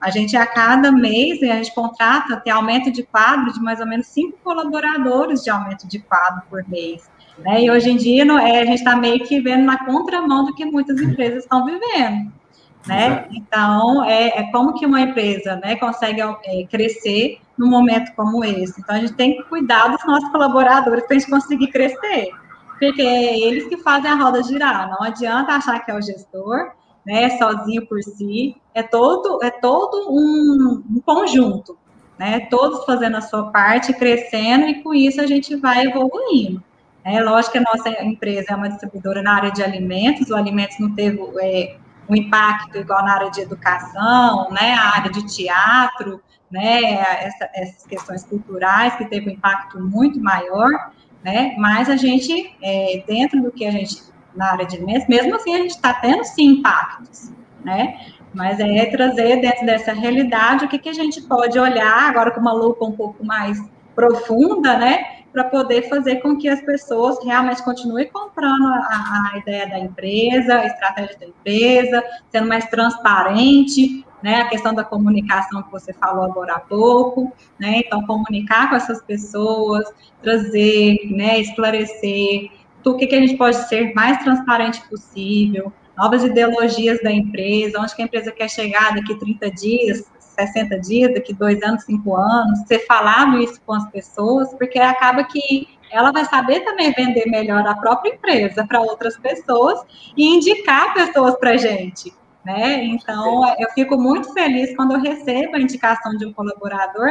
a gente a cada mês a gente contrata tem aumento de quadro de mais ou menos cinco colaboradores de aumento de quadro por mês. Né? E hoje em dia não, é, a gente está meio que vendo na contramão do que muitas empresas estão vivendo né? Então, é, é, como que uma empresa, né, consegue é, crescer num momento como esse. Então, a gente tem que cuidar dos nossos colaboradores para a gente conseguir crescer, porque é eles que fazem a roda girar. Não adianta achar que é o gestor, né, sozinho por si. É todo, é todo um, um conjunto, né? Todos fazendo a sua parte, crescendo e com isso a gente vai evoluindo. É lógico que a nossa empresa é uma distribuidora na área de alimentos, o alimentos não teve é, um impacto igual na área de educação, né, a área de teatro, né, essa, essas questões culturais que teve um impacto muito maior, né, mas a gente, é, dentro do que a gente, na área de alimentos, mesmo assim a gente está tendo sim impactos, né, mas é trazer dentro dessa realidade o que, que a gente pode olhar agora com uma lupa um pouco mais profunda, né, para poder fazer com que as pessoas realmente continuem comprando a, a, ideia da empresa, a estratégia da empresa, sendo mais transparente, né, a questão da comunicação que você falou agora há pouco, né, então comunicar com essas pessoas, trazer, né, esclarecer o que, que a gente pode ser mais transparente possível, novas ideologias da empresa, onde que a empresa quer chegar daqui 30 dias, 60 dias, daqui dois anos, cinco anos, ser falado isso com as pessoas, porque acaba que ela vai saber também vender melhor a própria empresa para outras pessoas e indicar pessoas para a gente. Né? Então, eu fico muito feliz quando eu recebo a indicação de um colaborador,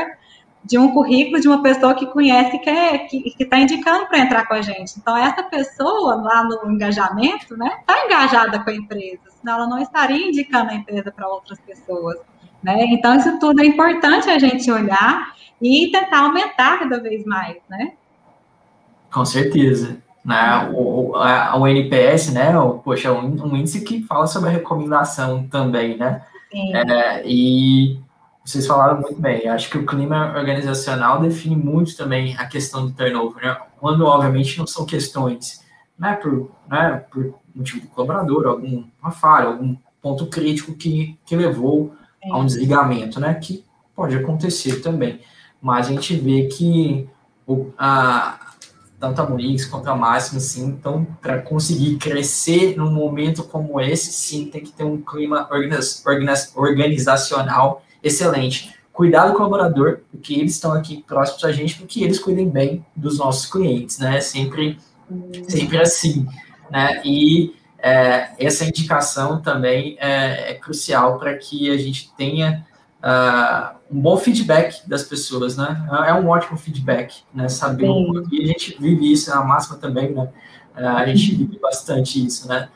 de um currículo de uma pessoa que conhece que é, que está indicando para entrar com a gente. Então, essa pessoa lá no engajamento, né, está engajada com a empresa, senão ela não estaria indicando a empresa para outras pessoas. Né? Então, isso tudo é importante a gente olhar e tentar aumentar cada vez mais, né? Com certeza. Né? O, a, o NPS, né? O, poxa, um, um, índice que fala sobre a recomendação também, né? Sim. É, e vocês falaram muito bem. Acho que o clima organizacional define muito também a questão do turnover, né? Quando, obviamente, não são questões, né? Por, né, por motivo do colaborador, alguma falha, algum ponto crítico que, que levou a um desligamento, né? Que pode acontecer também. Mas a gente vê que o, a, tanto a Monix quanto a Máxima, sim, então, para conseguir crescer num momento como esse, sim, tem que ter um clima organizacional excelente. Cuidar do colaborador, porque eles estão aqui próximos a gente, porque eles cuidem bem dos nossos clientes, né? Sempre, sempre assim, né? E é, essa indicação também é, é crucial para que a gente tenha uh, um bom feedback das pessoas, né? É um ótimo feedback, né? Saber um, e a gente vive isso na máxima também, né? Uh, a gente vive bastante isso, né?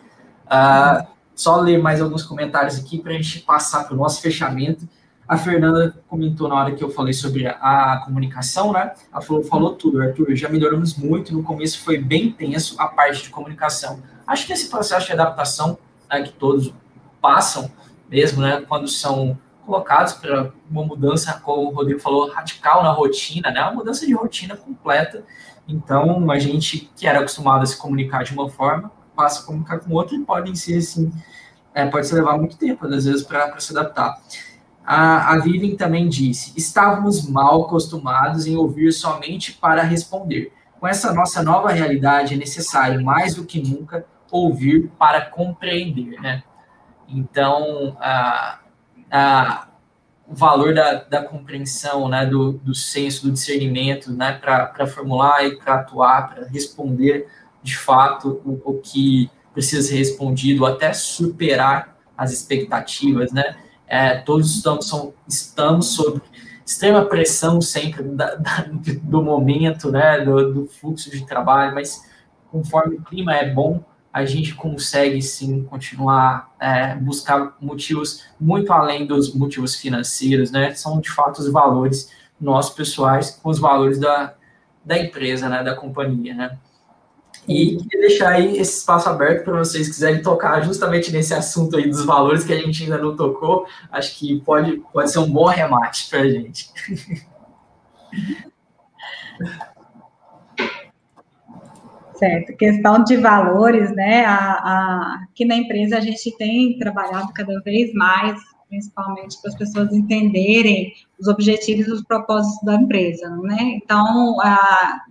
Uh, só ler mais alguns comentários aqui para a gente passar para o nosso fechamento. A Fernanda comentou na hora que eu falei sobre a, a comunicação, né? Ela falou, falou tudo, Arthur. Já melhoramos muito. No começo foi bem tenso a parte de comunicação Acho que esse processo de adaptação né, que todos passam, mesmo, né, quando são colocados para uma mudança, como o Rodrigo falou, radical na rotina, né, uma mudança de rotina completa. Então, a gente que era acostumado a se comunicar de uma forma, passa a comunicar com outra e podem ser assim, é, pode se levar muito tempo, às vezes, para se adaptar. A, a Vivian também disse: estávamos mal acostumados em ouvir somente para responder. Com essa nossa nova realidade, é necessário, mais do que nunca, ouvir para compreender, né? Então, a, a, o valor da, da compreensão, né, do, do senso, do discernimento, né, para formular e para atuar, para responder de fato o, o, que precisa ser respondido, até superar as expectativas, né? É, todos estamos, são, estamos sob extrema pressão sempre da, da, do momento, né, do, do, fluxo de trabalho, mas conforme o clima é bom, a gente consegue sim continuar é, buscar motivos muito além dos motivos financeiros, né? São de fato os valores nossos pessoais com os valores da, da empresa, né, da companhia, né? E queria deixar aí esse espaço aberto para vocês quiserem tocar justamente nesse assunto aí dos valores que a gente ainda não tocou. Acho que pode, pode ser um bom remate para a gente. Certo, questão de valores, né? A, a, aqui na empresa a gente tem trabalhado cada vez mais, principalmente para as pessoas entenderem os objetivos e os propósitos da empresa, né? Então, a,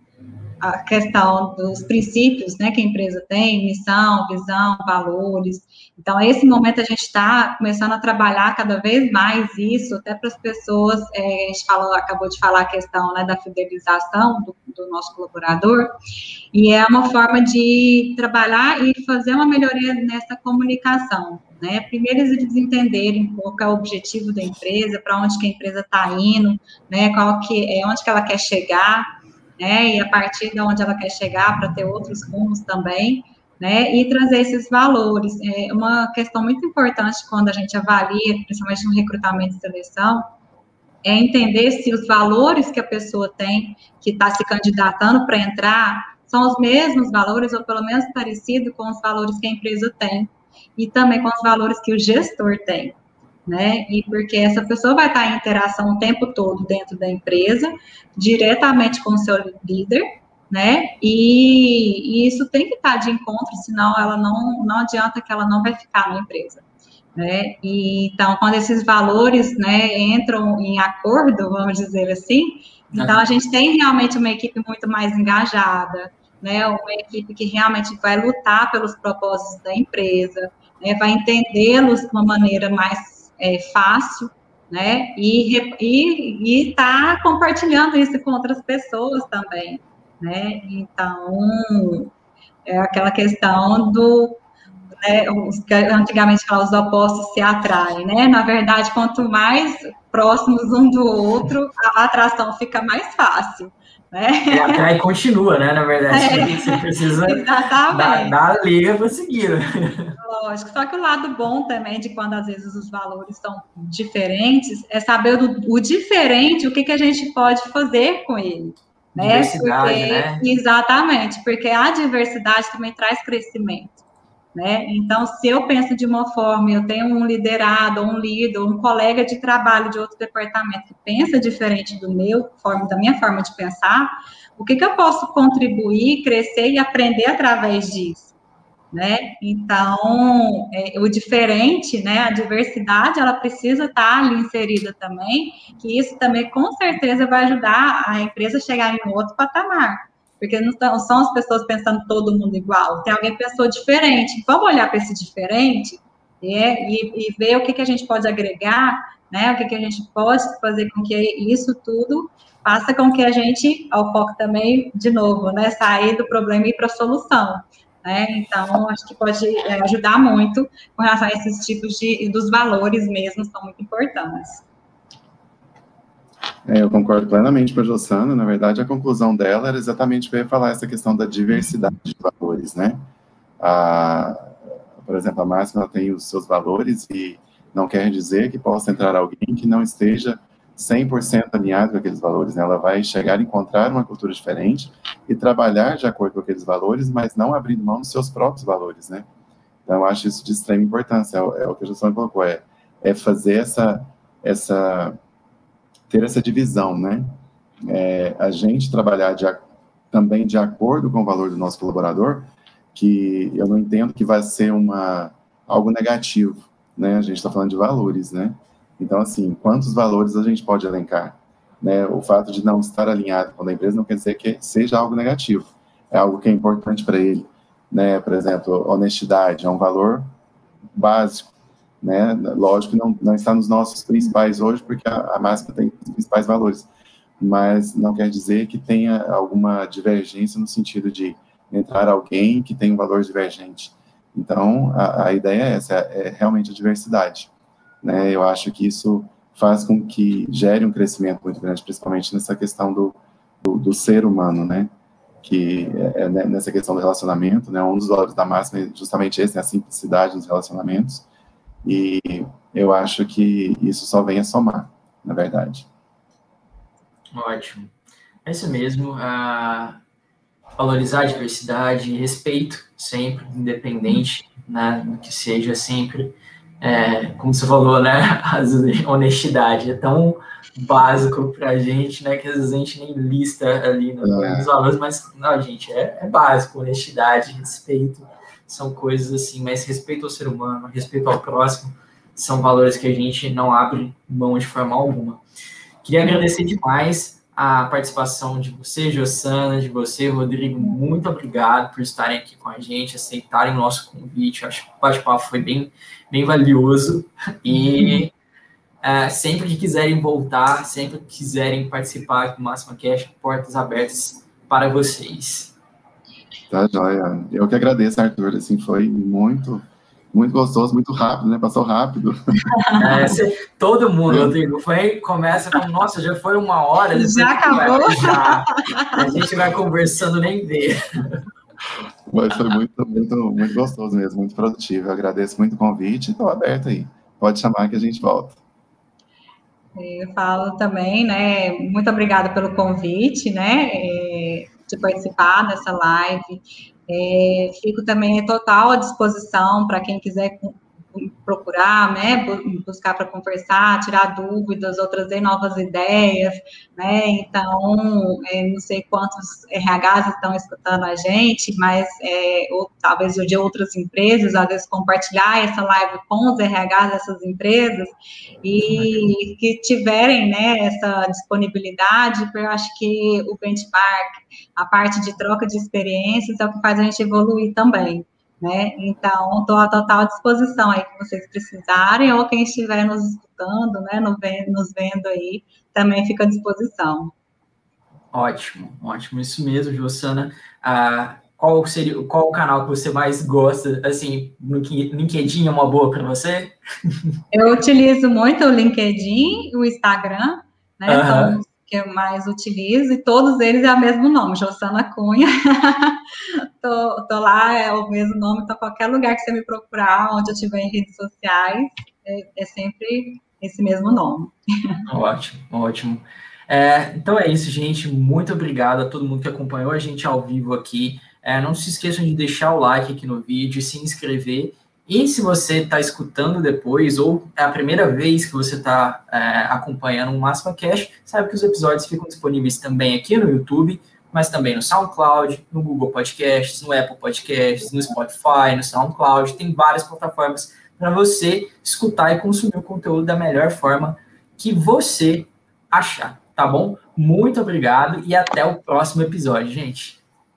a questão dos princípios, né, que a empresa tem, missão, visão, valores. Então, esse momento a gente está começando a trabalhar cada vez mais isso, até para as pessoas, é, a gente falou, acabou de falar a questão né, da fidelização do, do, nosso colaborador, e é uma forma de trabalhar e fazer uma melhoria nessa comunicação. Né? Primeiro, eles entenderem qual é o objetivo da empresa, para onde que a empresa está indo, né, qual que é, onde que ela quer chegar, né, e a partir de onde ela quer chegar para ter outros rumos também, né, e trazer esses valores. É uma questão muito importante quando a gente avalia, principalmente no recrutamento e seleção, é entender se os valores que a pessoa tem, que está se candidatando para entrar, são os mesmos valores, ou pelo menos parecido com os valores que a empresa tem, e também com os valores que o gestor tem né? E porque essa pessoa vai estar em interação o tempo todo dentro da empresa, diretamente com o seu líder, né? E, e, isso tem que estar de encontro, senão ela não, não adianta que ela não vai ficar na empresa. Né? E, então, quando esses valores né, entram em acordo, vamos dizer assim, então a gente tem realmente uma equipe muito mais engajada, né, uma equipe que realmente vai lutar pelos propósitos da empresa, né, vai entendê-los de uma maneira mais é, fácil, né? E está compartilhando isso com outras pessoas também, né? Então, é aquela questão do né, os antigamente falavam os opostos se atraem, né? Na verdade, quanto mais próximos um do outro, a atração fica mais fácil. Né? E atrai continua, né? Na verdade, é, você precisa dar, dar a liga para seguir. Lógico, só que o lado bom também de quando às vezes os valores são diferentes é saber do, o diferente, o que, que a gente pode fazer com ele. Né? Diversidade, porque, né? Exatamente, porque a diversidade também traz crescimento. Né? Então, se eu penso de uma forma, eu tenho um liderado, um líder, um colega de trabalho de outro departamento que pensa diferente do meu, da minha forma de pensar, o que, que eu posso contribuir, crescer e aprender através disso? Né? Então, é, o diferente, né, a diversidade, ela precisa estar ali inserida também, que isso também com certeza vai ajudar a empresa a chegar em outro patamar porque não são as pessoas pensando todo mundo igual, tem alguém pensou diferente. Vamos olhar para esse diferente é, e, e, ver o que, que a gente pode agregar, né? O que, que a gente pode fazer com que isso tudo faça com que a gente, ao foco também, de novo, né? Sair do problema e ir para a solução. Né? Então, acho que pode é, ajudar muito com relação a esses tipos de, dos valores mesmo, são muito importantes. É, eu concordo plenamente com a Jossana. Na verdade, a conclusão dela era exatamente para falar essa questão da diversidade de valores, né? A, por exemplo, a máxima tem os seus valores e não quer dizer que possa entrar alguém que não esteja 100% alinhado com aqueles valores. Né? Ela vai chegar a encontrar uma cultura diferente e trabalhar de acordo com aqueles valores, mas não abrindo mão dos seus próprios valores, né? Então, eu acho isso de extrema importância. É, é o que a Jossana colocou, é, é fazer essa, essa ter essa divisão, né? É, a gente trabalhar de, também de acordo com o valor do nosso colaborador, que eu não entendo que vai ser uma, algo negativo, né? A gente está falando de valores, né? Então, assim, quantos valores a gente pode elencar? Né? O fato de não estar alinhado com a empresa não quer dizer que seja algo negativo. É algo que é importante para ele. Né? Por exemplo, honestidade é um valor básico né? Lógico que não, não está nos nossos principais hoje, porque a, a máscara tem os principais valores, mas não quer dizer que tenha alguma divergência no sentido de entrar alguém que tem um valor divergente. Então, a, a ideia é essa, é, realmente a diversidade. Né? Eu acho que isso faz com que gere um crescimento muito grande, principalmente nessa questão do, do, do ser humano, né? Que é, é né, nessa questão do relacionamento, né? Um dos valores da máxima é justamente esse, né? a simplicidade dos relacionamentos. E eu acho que isso só vem a somar, na verdade. Ótimo. É isso mesmo. Uh, valorizar a diversidade, respeito sempre, independente, né, que seja sempre, é, como você falou, né, a honestidade é tão básico para a gente, né, que às vezes a gente nem lista ali no, é. nos valores, mas não, gente, é, é básico, honestidade, respeito, são coisas assim, mas respeito ao ser humano, respeito ao próximo, são valores que a gente não abre mão de forma alguma. Queria agradecer demais a participação de você, Jossana, de você, Rodrigo. Muito obrigado por estarem aqui com a gente, aceitarem o nosso convite. acho que o bate-papo foi bem, bem valioso. E é, sempre que quiserem voltar, sempre que quiserem participar do Máxima Cash, portas abertas para vocês. Tá, joia. Eu que agradeço, Arthur. Assim, foi muito muito gostoso, muito rápido, né? Passou rápido. É, você, todo mundo, Rodrigo, foi, começa com, nossa, já foi uma hora. Já acabou? Vai, já, a gente vai conversando, nem vê. Mas foi muito, muito, muito gostoso mesmo, muito produtivo. Eu agradeço muito o convite e estou aberto aí. Pode chamar que a gente volta. Eu falo também, né? Muito obrigada pelo convite, né? De participar dessa live. É, fico também total à disposição para quem quiser procurar, né, buscar para conversar, tirar dúvidas ou trazer novas ideias, né, então, é, não sei quantos RHs estão escutando a gente, mas, é, ou talvez de outras empresas, às vezes compartilhar essa live com os RHs dessas empresas e que tiverem, né, essa disponibilidade, eu acho que o benchmark, a parte de troca de experiências é o que faz a gente evoluir também né? Então, estou à total disposição aí que vocês precisarem, ou quem estiver nos escutando, né, nos vendo aí, também fica à disposição. Ótimo, ótimo, isso mesmo, Jossana. Ah, qual seria, qual o canal que você mais gosta, assim, no LinkedIn é uma boa para você? Eu utilizo muito o LinkedIn, o Instagram, né, uhum. são os que eu mais utilizo, e todos eles é o mesmo nome, Jossana Cunha. tô, tô lá, é o mesmo nome, então qualquer lugar que você me procurar, onde eu estiver em redes sociais, é, é sempre esse mesmo nome. Ótimo, ótimo. É, então é isso, gente. Muito obrigado a todo mundo que acompanhou a gente ao vivo aqui. É, não se esqueçam de deixar o like aqui no vídeo, se inscrever. E se você está escutando depois, ou é a primeira vez que você está é, acompanhando o Máxima Cash, sabe que os episódios ficam disponíveis também aqui no YouTube mas também no SoundCloud, no Google Podcasts, no Apple Podcasts, no Spotify, no SoundCloud, tem várias plataformas para você escutar e consumir o conteúdo da melhor forma que você achar, tá bom? Muito obrigado e até o próximo episódio, gente.